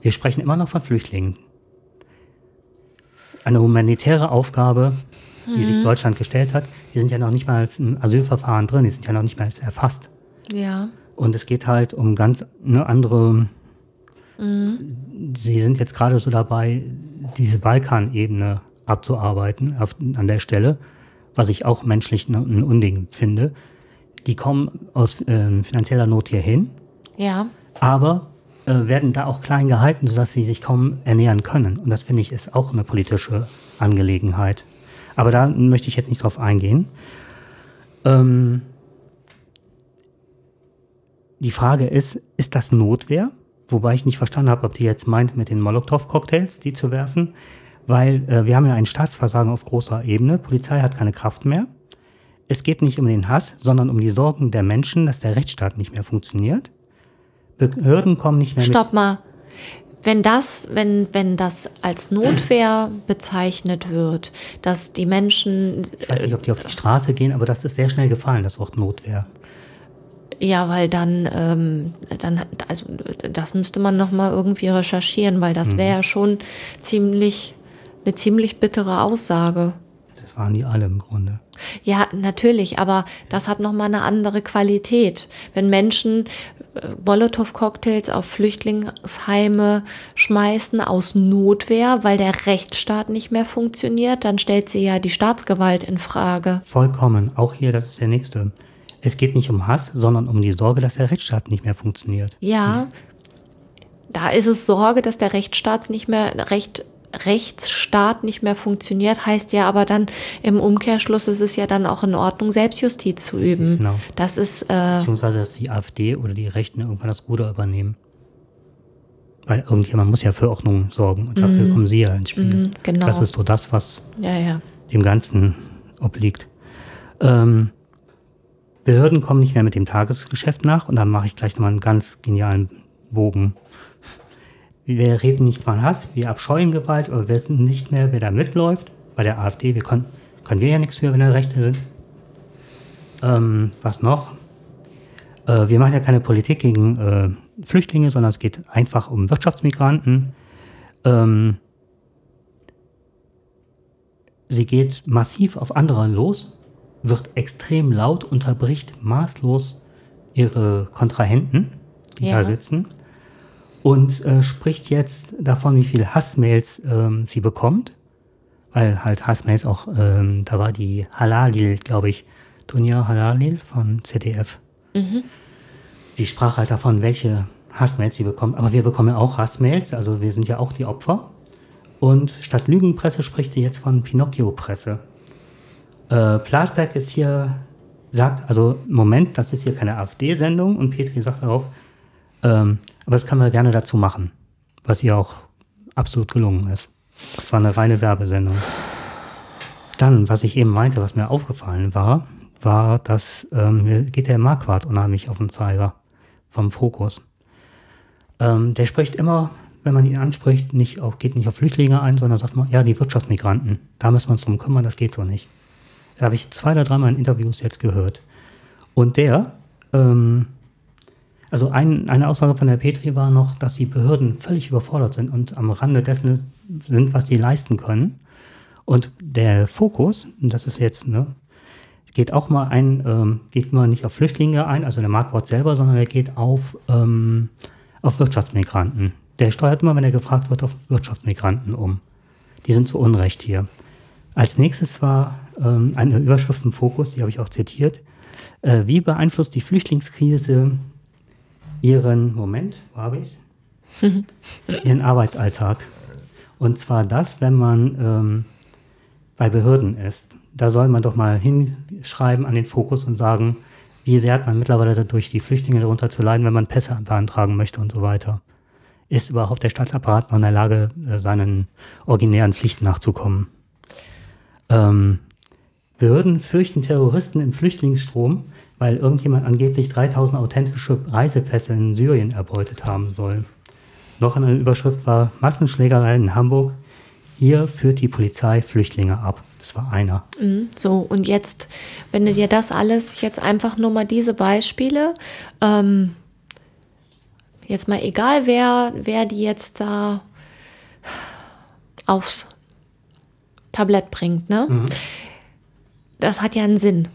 Speaker 1: Wir sprechen immer noch von Flüchtlingen. Eine humanitäre Aufgabe, die mhm. sich Deutschland gestellt hat. Die sind ja noch nicht mal als ein Asylverfahren drin, die sind ja noch nicht mal als erfasst.
Speaker 2: Ja.
Speaker 1: Und es geht halt um ganz eine andere. Mhm. Sie sind jetzt gerade so dabei, diese Balkanebene abzuarbeiten auf, an der Stelle, was ich auch menschlich ein Unding finde. Die kommen aus äh, finanzieller Not hierhin.
Speaker 2: Ja.
Speaker 1: Aber äh, werden da auch klein gehalten, sodass sie sich kaum ernähren können. Und das finde ich ist auch eine politische Angelegenheit. Aber da möchte ich jetzt nicht drauf eingehen. Ähm, die Frage ist, ist das Notwehr? Wobei ich nicht verstanden habe, ob die jetzt meint, mit den Molotow-Cocktails die zu werfen. Weil äh, wir haben ja ein Staatsversagen auf großer Ebene. Polizei hat keine Kraft mehr. Es geht nicht um den Hass, sondern um die Sorgen der Menschen, dass der Rechtsstaat nicht mehr funktioniert. Behörden kommen nicht mehr
Speaker 2: Stopp mal. Wenn das, wenn, wenn das als Notwehr bezeichnet wird, dass die Menschen.
Speaker 1: Ich weiß nicht, ob die auf die Straße gehen, aber das ist sehr schnell gefallen, das Wort Notwehr.
Speaker 2: Ja, weil dann, ähm, dann, also das müsste man nochmal irgendwie recherchieren, weil das wäre ja schon ziemlich, eine ziemlich bittere Aussage.
Speaker 1: Das waren die alle im Grunde.
Speaker 2: Ja, natürlich, aber das hat nochmal eine andere Qualität. Wenn Menschen äh, Molotow-Cocktails auf Flüchtlingsheime schmeißen aus Notwehr, weil der Rechtsstaat nicht mehr funktioniert, dann stellt sie ja die Staatsgewalt in Frage.
Speaker 1: Vollkommen. Auch hier, das ist der nächste. Es geht nicht um Hass, sondern um die Sorge, dass der Rechtsstaat nicht mehr funktioniert.
Speaker 2: Ja, da ist es Sorge, dass der Rechtsstaat nicht mehr Recht Rechtsstaat nicht mehr funktioniert, heißt ja aber dann im Umkehrschluss ist es ja dann auch in Ordnung, Selbstjustiz zu üben.
Speaker 1: Genau.
Speaker 2: Das ist äh,
Speaker 1: Beziehungsweise, dass die AfD oder die Rechten irgendwann das Ruder übernehmen. Weil irgendjemand muss ja für Ordnung sorgen und dafür kommen sie ja ins Spiel.
Speaker 2: mhm, genau.
Speaker 1: Das ist so das, was
Speaker 2: ja, ja.
Speaker 1: dem Ganzen obliegt. Ähm, Behörden kommen nicht mehr mit dem Tagesgeschäft nach und dann mache ich gleich nochmal einen ganz genialen Bogen. Wir reden nicht von Hass, wir abscheuen Gewalt, aber wir wissen nicht mehr, wer da mitläuft. Bei der AfD, wir können, können wir ja nichts für, wenn da Rechte sind. Ähm, was noch? Äh, wir machen ja keine Politik gegen äh, Flüchtlinge, sondern es geht einfach um Wirtschaftsmigranten. Ähm, sie geht massiv auf andere los, wird extrem laut, unterbricht maßlos ihre Kontrahenten, die
Speaker 2: Ja.
Speaker 1: da sitzen, und äh, spricht jetzt davon, wie viel Hassmails ähm, sie bekommt, weil halt Hassmails auch, ähm, da war die Halalil, glaube ich, Dunja Halalil von ZDF. Sie sprach halt davon, welche Hassmails sie bekommt, aber wir bekommen ja auch Hassmails, also wir sind ja auch die Opfer. Und statt Lügenpresse spricht sie jetzt von Pinocchio-Presse. Äh, Plasberg ist hier, sagt, also Moment, das ist hier keine AfD-Sendung und Petri sagt darauf, ähm, aber das können wir gerne dazu machen, was ihr auch absolut gelungen ist. Das war eine reine Werbesendung. Dann, was ich eben meinte, was mir aufgefallen war, war, dass ähm, mir geht der Marquardt unheimlich auf den Zeiger vom Fokus. Ähm, der spricht immer, wenn man ihn anspricht, nicht auf, geht nicht auf Flüchtlinge ein, sondern sagt mal, ja, die Wirtschaftsmigranten, da müssen wir uns drum kümmern, das geht so nicht. Da habe ich zwei oder dreimal in Interviews jetzt gehört. Und der, ähm, also ein, eine Aussage von der Petri war noch, dass die Behörden völlig überfordert sind und am Rande dessen sind, was sie leisten können. Und der Fokus, das ist jetzt, ne, geht auch mal ein, ähm, geht mal nicht auf Flüchtlinge ein, also der Marktwort selber, sondern er geht auf, ähm, auf Wirtschaftsmigranten. Der steuert immer, wenn er gefragt wird, auf Wirtschaftsmigranten um. Die sind zu Unrecht hier. Als nächstes war ähm, eine Überschrift im Fokus, die habe ich auch zitiert. Äh, wie beeinflusst die Flüchtlingskrise ihren, Moment, wo habe ich Ihren Arbeitsalltag. Und zwar das, wenn man ähm, bei Behörden ist. Da soll man doch mal hinschreiben an den Fokus und sagen, wie sehr hat man mittlerweile dadurch, die Flüchtlinge darunter zu leiden, wenn man Pässe beantragen möchte und so weiter. Ist überhaupt der Staatsapparat noch in der Lage, äh, seinen originären Pflichten nachzukommen? Ähm, Behörden fürchten Terroristen im Flüchtlingsstrom, weil irgendjemand angeblich 3000 authentische Reisepässe in Syrien erbeutet haben soll. Noch eine Überschrift war Massenschlägerei in Hamburg. Hier führt die Polizei Flüchtlinge ab. Das war einer.
Speaker 2: Mhm, So, und jetzt, wenn du dir das alles, jetzt einfach nur mal diese Beispiele, ähm, jetzt mal egal, wer, wer die jetzt da aufs Tablett bringt, ne? Das hat ja einen Sinn.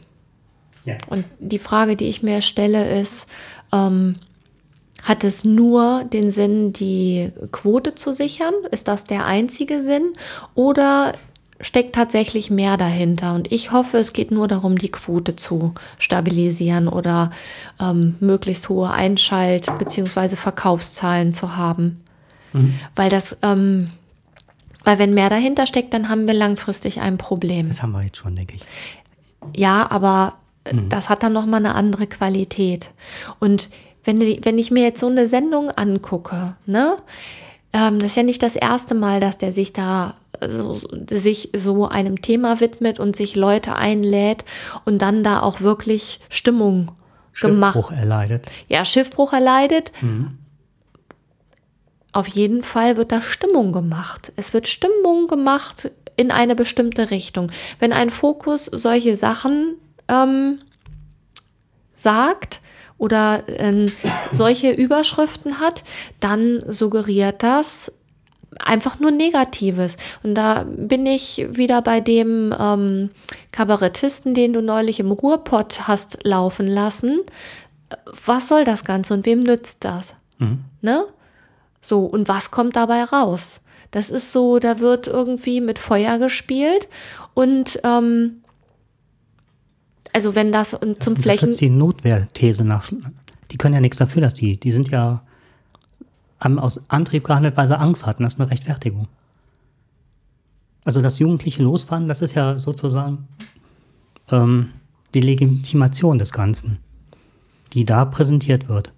Speaker 1: Ja.
Speaker 2: Und die Frage, die ich mir stelle, ist, ähm, hat es nur den Sinn, die Quote zu sichern? Ist das der einzige Sinn? Oder steckt tatsächlich mehr dahinter? Und ich hoffe, es geht nur darum, die Quote zu stabilisieren oder ähm, möglichst hohe Einschalt- bzw. Verkaufszahlen zu haben. Weil das, ähm, weil wenn mehr dahinter steckt, dann haben wir langfristig ein Problem.
Speaker 1: Das haben wir jetzt schon, denke ich.
Speaker 2: Ja, aber mhm. das hat dann nochmal eine andere Qualität. Und wenn, wenn ich mir jetzt so eine Sendung angucke, ne, ähm, das ist ja nicht das erste Mal, dass der sich da so, sich so einem Thema widmet und sich Leute einlädt und dann da auch wirklich Stimmung gemacht.
Speaker 1: Schiffbruch erleidet.
Speaker 2: Ja, Schiffbruch erleidet. Mhm. Auf jeden Fall wird da Stimmung gemacht. Es wird Stimmung gemacht in eine bestimmte Richtung. Wenn ein Fokus solche Sachen ähm, sagt oder ähm, solche Überschriften hat, dann suggeriert das einfach nur Negatives. Und da bin ich wieder bei dem ähm, Kabarettisten, den du neulich im Ruhrpott hast laufen lassen. Was soll das Ganze und wem nützt das? Mhm. Ne? So, und was kommt dabei raus? Das ist so, da wird irgendwie mit Feuer gespielt und ähm, also wenn das, das zum Flächen.
Speaker 1: die Notwehrthese nach. Die können ja nichts dafür, dass die, die sind ja haben aus Antrieb gehandelt, weil sie Angst hatten. Das ist eine Rechtfertigung. Also das jugendliche Losfahren, das ist ja sozusagen ähm, die Legitimation des Ganzen, die da präsentiert wird.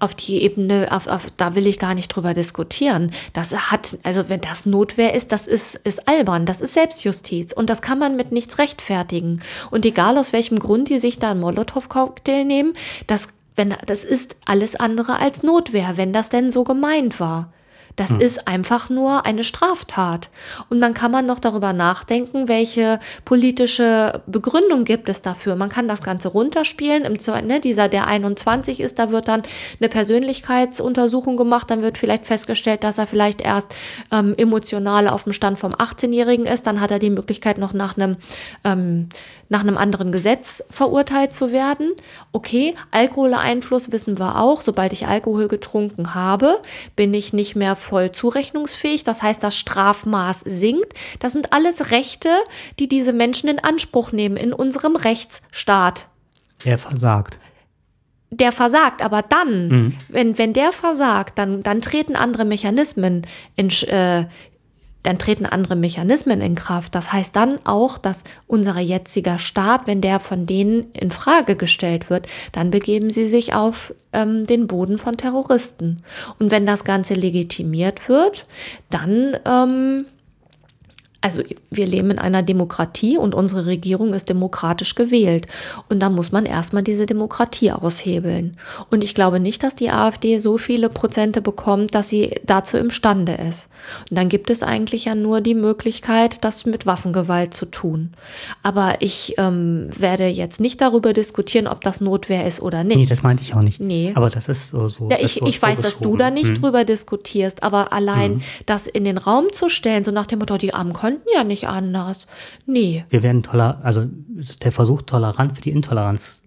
Speaker 2: Auf die Ebene, auf, auf, da will ich gar nicht drüber diskutieren. Das hat, also wenn das Notwehr ist, das ist, ist albern, das ist Selbstjustiz und das kann man mit nichts rechtfertigen. Und egal aus welchem Grund die sich da einen Molotow-Cocktail nehmen, das wenn, das ist alles andere als Notwehr, wenn das denn so gemeint war. Das hm. ist einfach nur eine Straftat. Und dann kann man noch darüber nachdenken, welche politische Begründung gibt es dafür. Man kann das Ganze runterspielen. Im, ne, dieser, der 21 ist, da wird dann eine Persönlichkeitsuntersuchung gemacht. Dann wird vielleicht festgestellt, dass er vielleicht erst ähm, emotional auf dem Stand vom 18-Jährigen ist. Dann hat er die Möglichkeit, noch nach einem ähm, nach einem anderen Gesetz verurteilt zu werden. Okay, Alkoholeinfluss wissen wir auch. Sobald ich Alkohol getrunken habe, bin ich nicht mehr voll zurechnungsfähig. Das heißt, das Strafmaß sinkt. Das sind alles Rechte, die diese Menschen in Anspruch nehmen in unserem Rechtsstaat.
Speaker 1: Er versagt
Speaker 2: der versagt, aber dann, mhm. wenn, wenn der versagt, dann, dann treten andere Mechanismen in, äh, dann treten andere Mechanismen in Kraft. Das heißt dann auch, dass unser jetziger Staat, wenn der von denen in Frage gestellt wird, dann begeben sie sich auf ähm, den Boden von Terroristen. Und wenn das Ganze legitimiert wird, dann ähm, also wir leben in einer Demokratie und unsere Regierung ist demokratisch gewählt. Und da muss man erstmal diese Demokratie aushebeln. Und ich glaube nicht, dass die AfD so viele Prozente bekommt, dass sie dazu imstande ist. Und dann gibt es eigentlich ja nur die Möglichkeit, das mit Waffengewalt zu tun. Aber ich ähm, werde jetzt nicht darüber diskutieren, ob das Notwehr ist oder nicht.
Speaker 1: Nee, das meinte ich auch nicht. Nee. Aber das ist so. so
Speaker 2: ja, ich, ich weiß, dass du da nicht hm. drüber diskutierst, aber allein hm. das in den Raum zu stellen, so nach dem Motto, die Armen konnten ja nicht anders. Nee.
Speaker 1: Wir werden toller, also der Versuch, tolerant für die Intoleranz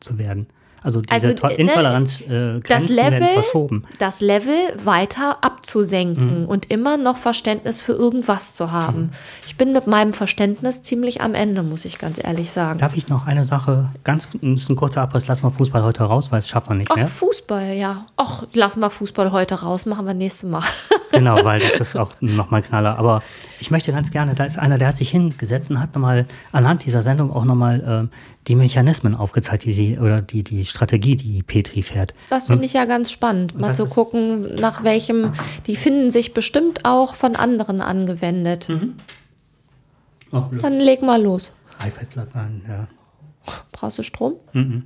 Speaker 1: zu werden. Also diese also, ne, Intoleranz äh,
Speaker 2: das Level, verschoben. Das Level weiter abzusenken mhm. und immer noch Verständnis für irgendwas zu haben. Mhm. Ich bin mit meinem Verständnis ziemlich am Ende, muss ich ganz ehrlich sagen.
Speaker 1: Darf ich noch eine Sache, ganz ein kurzer Abriss, lass mal Fußball heute raus, weil es schaffen wir nicht
Speaker 2: Ach,
Speaker 1: mehr.
Speaker 2: Fußball, ja. Ach, lass mal Fußball heute raus, machen wir nächstes Mal.
Speaker 1: genau, weil das ist auch nochmal Knaller. Aber ich möchte ganz gerne, da ist einer, der hat sich hingesetzt und hat nochmal anhand dieser Sendung auch nochmal äh, die Mechanismen aufgezeigt, die sie oder die, die Strategie, die Petri fährt.
Speaker 2: Das finde ich ja ganz spannend, mal zu gucken, nach welchem, die finden sich bestimmt auch von anderen angewendet. Mhm. Oh, Dann leg mal los.
Speaker 1: iPad plug an, ja.
Speaker 2: Brauchst du Strom? Mhm.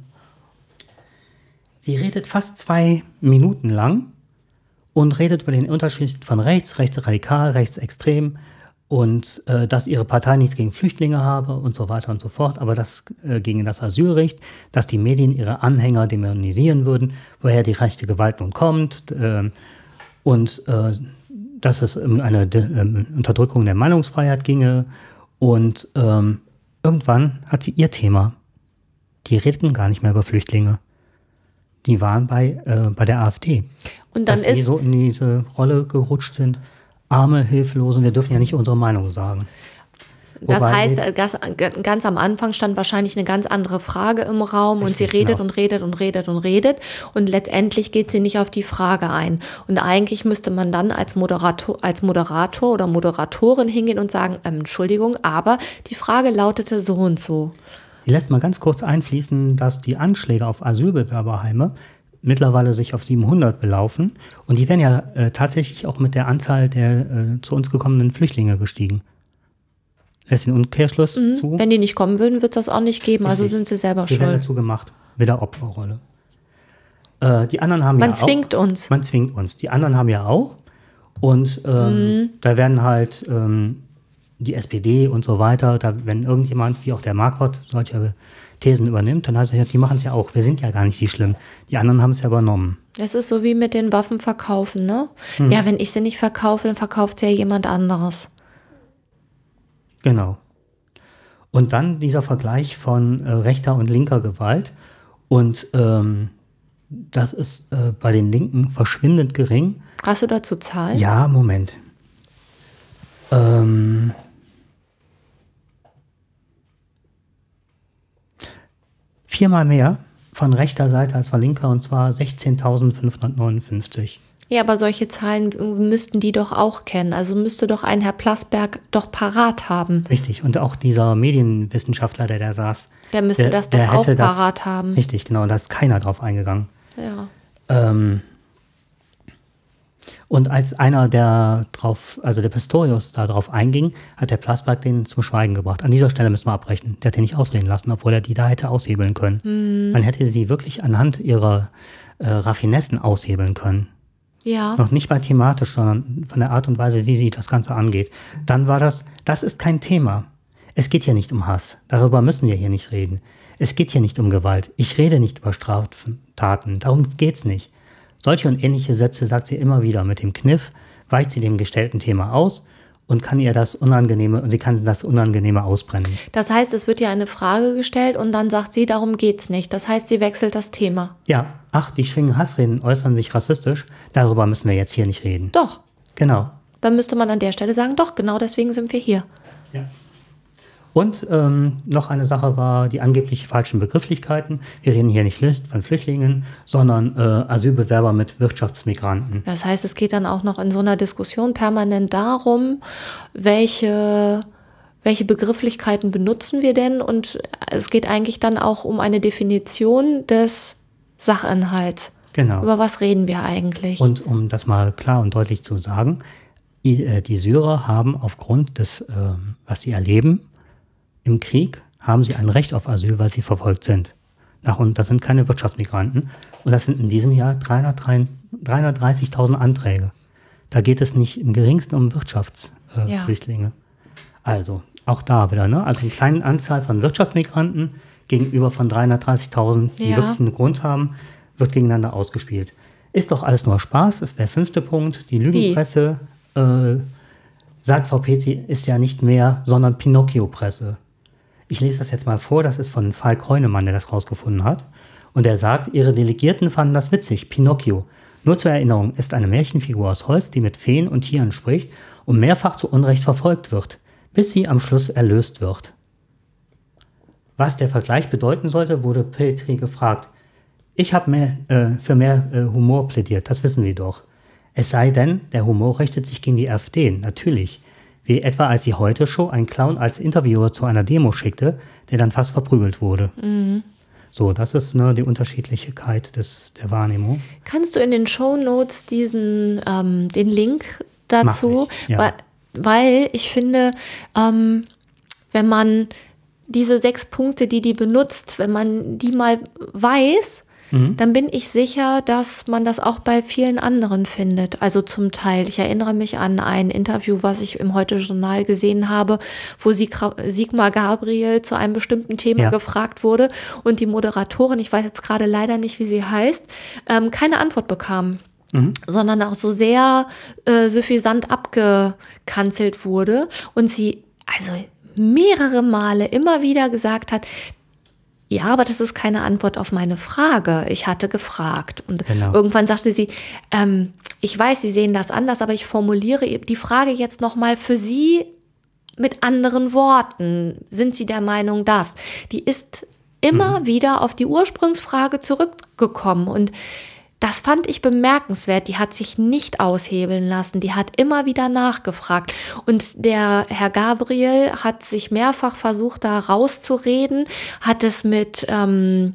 Speaker 1: Sie redet fast zwei Minuten lang und redet über den Unterschied von rechts, rechtsradikal, rechtsextrem und äh, dass ihre Partei nichts gegen Flüchtlinge habe und so weiter und so fort, aber das äh, gegen das Asylrecht, dass die Medien ihre Anhänger dämonisieren würden, woher die rechte Gewalt nun kommt äh, und äh, dass es um eine ähm, Unterdrückung der Meinungsfreiheit ginge und ähm, irgendwann hat sie ihr Thema. Die redeten gar nicht mehr über Flüchtlinge. Die waren bei, äh, bei der AfD.
Speaker 2: Und dann dass ist
Speaker 1: die so in diese Rolle gerutscht sind arme, hilflose, wir dürfen ja nicht unsere Meinung sagen.
Speaker 2: Das Wobei heißt, äh, ganz, ganz, am Anfang stand wahrscheinlich eine ganz andere Frage im Raum und sie redet genau. und redet und redet und redet und letztendlich geht sie nicht auf die Frage ein. Und eigentlich müsste man dann als Moderator, als Moderator oder Moderatorin hingehen und sagen, ähm, Entschuldigung, aber die Frage lautete so und so.
Speaker 1: Die lässt mal ganz kurz einfließen, dass die Anschläge auf Asylbewerberheime mittlerweile sich auf 700 belaufen. Und die werden ja äh, tatsächlich auch mit der Anzahl der äh, zu uns gekommenen Flüchtlinge gestiegen. Lässt den Umkehrschluss
Speaker 2: Mhm.
Speaker 1: zu.
Speaker 2: Wenn die nicht kommen würden, wird das auch nicht geben. Also
Speaker 1: Richtig.
Speaker 2: sind sie selber
Speaker 1: Die werden dazu gemacht. Wieder Opferrolle. Äh, die anderen haben
Speaker 2: Man
Speaker 1: ja
Speaker 2: zwingt
Speaker 1: auch,
Speaker 2: uns.
Speaker 1: Man zwingt uns. Die anderen haben ja auch. Und ähm,
Speaker 2: Mhm.
Speaker 1: da werden halt ähm, die SPD und so weiter, da, wenn irgendjemand, wie auch der Marquardt, solche Thesen übernimmt, dann heißt es ja, die machen es ja auch. Wir sind ja gar nicht die Schlimmen. Die anderen haben es ja übernommen.
Speaker 2: Es ist so wie mit den Waffen verkaufen, ne?
Speaker 1: Hm.
Speaker 2: Ja, wenn ich sie nicht verkaufe, dann verkauft sie ja jemand anderes.
Speaker 1: Genau. Und dann dieser Vergleich von äh, rechter und linker Gewalt. Und ähm, das ist äh, bei den Linken verschwindend gering.
Speaker 2: Hast du dazu Zahlen?
Speaker 1: Ja, Moment. Ähm, viermal mehr von rechter Seite als von linker und zwar 16.559.
Speaker 2: Ja, aber solche Zahlen müssten die doch auch kennen. Also müsste doch ein Herr Plasberg doch parat haben.
Speaker 1: Richtig. Und auch dieser Medienwissenschaftler, der da saß.
Speaker 2: Der müsste das doch auch
Speaker 1: hätte das-
Speaker 2: parat haben.
Speaker 1: Richtig, genau. Da ist keiner drauf eingegangen.
Speaker 2: Ja.
Speaker 1: Ähm, und als einer der drauf, also der Pistorius da drauf einging, hat der Plasberg den zum Schweigen gebracht. An dieser Stelle müssen wir abbrechen. Der hat den nicht ausreden lassen, obwohl er die da hätte aushebeln können. Man hätte sie wirklich anhand ihrer äh, Raffinessen aushebeln können.
Speaker 2: Ja.
Speaker 1: Noch nicht mal thematisch, sondern von der Art und Weise, wie sie das Ganze angeht. Dann war das, das ist kein Thema. Es geht hier nicht um Hass. Darüber müssen wir hier nicht reden. Es geht hier nicht um Gewalt. Ich rede nicht über Straftaten. Darum geht's nicht. Solche und ähnliche Sätze sagt sie immer wieder mit dem Kniff, weicht sie dem gestellten Thema aus und kann ihr das Unangenehme, und sie kann das Unangenehme ausbrennen.
Speaker 2: Das heißt, es wird ihr eine Frage gestellt und dann sagt sie, darum geht's nicht. Das heißt, sie wechselt das Thema.
Speaker 1: Ja, ach, die schwingen Hassreden, äußern sich rassistisch. Darüber müssen wir jetzt hier nicht reden.
Speaker 2: Doch.
Speaker 1: Genau.
Speaker 2: Dann müsste man an der Stelle sagen, doch, genau deswegen sind wir hier.
Speaker 1: Ja. Und ähm, noch eine Sache war die angeblich falschen Begrifflichkeiten. Wir reden hier nicht von Flüchtlingen, sondern äh, Asylbewerber mit Wirtschaftsmigranten.
Speaker 2: Das heißt, es geht dann auch noch in so einer Diskussion permanent darum, welche, welche Begrifflichkeiten benutzen wir denn? Und es geht eigentlich dann auch um eine Definition des Sachinhalts.
Speaker 1: Genau.
Speaker 2: Über was reden wir eigentlich?
Speaker 1: Und um das mal klar und deutlich zu sagen, die, äh, die Syrer haben aufgrund des, ähm, was sie erleben im Krieg, haben sie ein Recht auf Asyl, weil sie verfolgt sind. Nach, und das sind keine Wirtschaftsmigranten. Und das sind in diesem Jahr 303 330.000 Anträge. Da geht es nicht im geringsten um Wirtschaftsflüchtlinge. Äh,
Speaker 2: Ja.
Speaker 1: Also, auch da wieder, ne? Also eine kleine Anzahl von Wirtschaftsmigranten gegenüber von 330.000, die
Speaker 2: Ja.
Speaker 1: wirklich einen Grund haben, wird gegeneinander ausgespielt. Ist doch alles nur Spaß, ist der fünfte Punkt. Die Lügenpresse, äh, sagt Frau Petri, ist ja nicht mehr, sondern Pinocchio-Presse. Ich lese das jetzt mal vor, das ist von Falk Heunemann, der das rausgefunden hat. Und er sagt, ihre Delegierten fanden das witzig, Pinocchio. Nur zur Erinnerung, ist eine Märchenfigur aus Holz, die mit Feen und Tieren spricht und mehrfach zu Unrecht verfolgt wird, bis sie am Schluss erlöst wird. Was der Vergleich bedeuten sollte, wurde Petri gefragt. Ich habe äh, für mehr äh, Humor plädiert, das wissen Sie doch. Es sei denn, der Humor richtet sich gegen die AfD, natürlich. Wie etwa als die Heute-Show einen Clown als Interviewer zu einer Demo schickte, der dann fast verprügelt wurde. So, das ist ne, die Unterschiedlichkeit des, der Wahrnehmung.
Speaker 2: Kannst du in den Show Notes diesen ähm, den Link dazu,
Speaker 1: ich, ja.
Speaker 2: weil, weil ich finde, ähm, wenn man diese sechs Punkte, die die benutzt, wenn man die mal weiß,
Speaker 1: Mhm.
Speaker 2: dann bin ich sicher, dass man das auch bei vielen anderen findet. Also zum Teil. Ich erinnere mich an ein Interview, was ich im Heute-Journal gesehen habe, wo Sigmar Gabriel zu einem bestimmten Thema
Speaker 1: Ja.
Speaker 2: gefragt wurde und die Moderatorin, ich weiß jetzt gerade leider nicht, wie sie heißt, ähm, keine Antwort bekam. sondern auch so sehr äh, suffisant abgekanzelt wurde und sie also mehrere Male immer wieder gesagt hat, ja, aber das ist keine Antwort auf meine Frage. Ich hatte gefragt. Und
Speaker 1: Genau.
Speaker 2: irgendwann sagte sie, ähm, ich weiß, Sie sehen das anders, aber ich formuliere die Frage jetzt nochmal für Sie mit anderen Worten. Sind Sie der Meinung, dass? Die ist immer wieder auf die Ursprungsfrage zurückgekommen. Und Das fand ich bemerkenswert. Die hat sich nicht aushebeln lassen. Die hat immer wieder nachgefragt. Und der Herr Gabriel hat sich mehrfach versucht, da rauszureden, hat es mit ähm,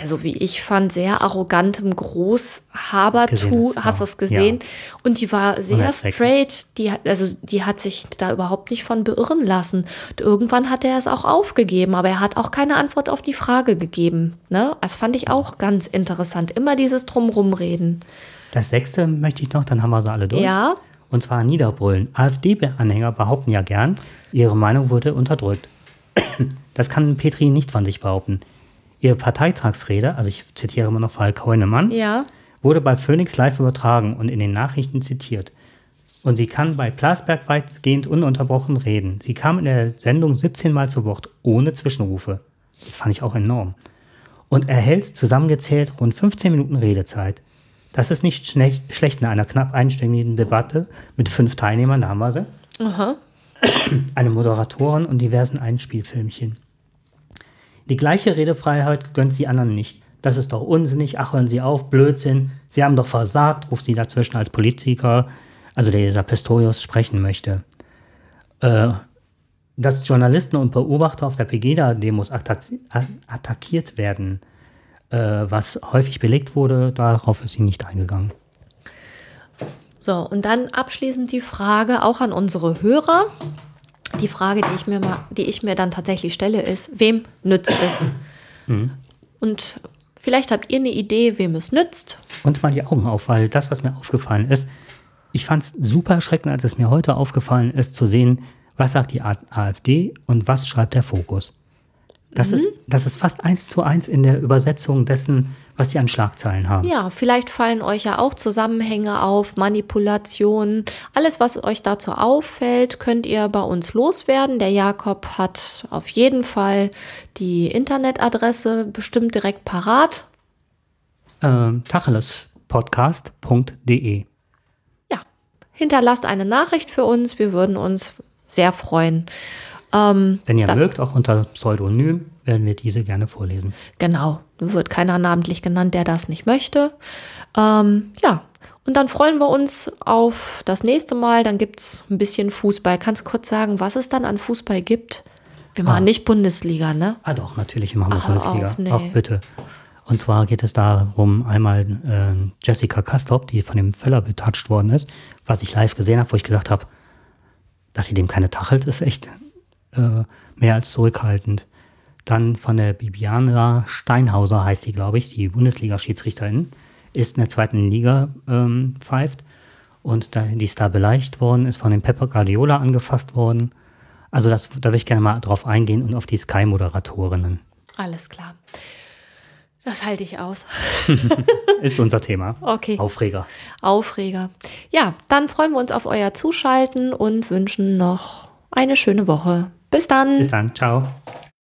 Speaker 2: also wie ich fand, sehr arrogantem Großhabertu. Hast du es gesehen? Ja. Und die war sehr straight. Die, also die hat sich da überhaupt nicht von beirren lassen. Und irgendwann hat er es auch aufgegeben, aber er hat auch keine Antwort auf die Frage gegeben. Ne? Das fand ich auch ganz interessant. Immer dieses Drumrumreden.
Speaker 1: Das sechste möchte ich noch, dann haben wir sie alle durch.
Speaker 2: Ja.
Speaker 1: Und zwar Niederbrüllen. AfD-Anhänger behaupten ja gern, ihre Meinung wurde unterdrückt. Das kann Petri nicht von sich behaupten. Ihre Parteitagsrede, also ich zitiere immer noch Falk Heunemann,
Speaker 2: ja.
Speaker 1: wurde bei Phoenix live übertragen und in den Nachrichten zitiert. Und sie kann bei Plasberg weitgehend ununterbrochen reden. Sie kam in der Sendung 17 Mal zu Wort, ohne Zwischenrufe. Das fand ich auch enorm. Und erhält zusammengezählt rund 15 Minuten Redezeit. Das ist nicht schlecht, schlecht in einer knapp einstündigen Debatte mit fünf Teilnehmern, da haben wir sie.
Speaker 2: Aha.
Speaker 1: Eine Moderatorin und diversen Einspielfilmchen. Die gleiche Redefreiheit gönnt sie anderen nicht. Das ist doch unsinnig, ach hören Sie auf, Blödsinn, Sie haben doch versagt, ruft sie dazwischen als Politiker, also der dieser Pistorius sprechen möchte. Äh, dass Journalisten und Beobachter auf der Pegida-Demos attackiert werden, äh, was häufig belegt wurde, darauf ist sie nicht eingegangen.
Speaker 2: So, und dann abschließend die Frage auch an unsere Hörer die Frage, die ich mir mal, die ich mir dann tatsächlich stelle, ist, wem nützt es? Mhm. Und vielleicht habt ihr eine Idee, wem es nützt.
Speaker 1: Und mal die Augen auf, weil das, was mir aufgefallen ist, ich fand es super erschreckend, als es mir heute aufgefallen ist, zu sehen, was sagt die AfD und was schreibt der Fokus. Das, mhm. ist, das ist fast eins zu eins in der Übersetzung dessen, was sie an Schlagzeilen haben.
Speaker 2: Ja, vielleicht fallen euch ja auch Zusammenhänge auf, Manipulationen. Alles, was euch dazu auffällt, könnt ihr bei uns loswerden. Der Jakob hat auf jeden Fall die Internetadresse bestimmt direkt parat.
Speaker 1: Ähm, tachelespodcast.de
Speaker 2: Ja, hinterlasst eine Nachricht für uns. Wir würden uns sehr freuen.
Speaker 1: Ähm, Wenn ihr mögt, auch unter Pseudonym, werden wir diese gerne vorlesen.
Speaker 2: Genau, wird keiner namentlich genannt, der das nicht möchte. Ähm, ja, und dann freuen wir uns auf das nächste Mal. Dann gibt es ein bisschen Fußball. Kannst du kurz sagen, was es dann an Fußball gibt? Wir machen ah. nicht Bundesliga, ne?
Speaker 1: Ah, doch, natürlich, wir machen Ach, Bundesliga. Auf, nee. Ach, bitte. Und zwar geht es darum, einmal äh, Jessica Kastop, die von dem Feller betatscht worden ist, was ich live gesehen habe, wo ich gedacht habe, dass sie dem keine tachelt, ist echt äh, mehr als zurückhaltend. Dann von der Bibiana Steinhauser heißt die, glaube ich, die Bundesliga-Schiedsrichterin, ist in der zweiten Liga ähm, pfeift und da, die ist da beleidigt worden, ist von dem Pepper Guardiola angefasst worden. Also das, da würde ich gerne mal drauf eingehen und auf die Sky-Moderatorinnen.
Speaker 2: Alles klar. Das halte ich aus.
Speaker 1: ist unser Thema.
Speaker 2: Okay.
Speaker 1: Aufreger.
Speaker 2: Aufreger. Ja, dann freuen wir uns auf euer Zuschalten und wünschen noch eine schöne Woche. Bis dann.
Speaker 1: Bis dann. Ciao.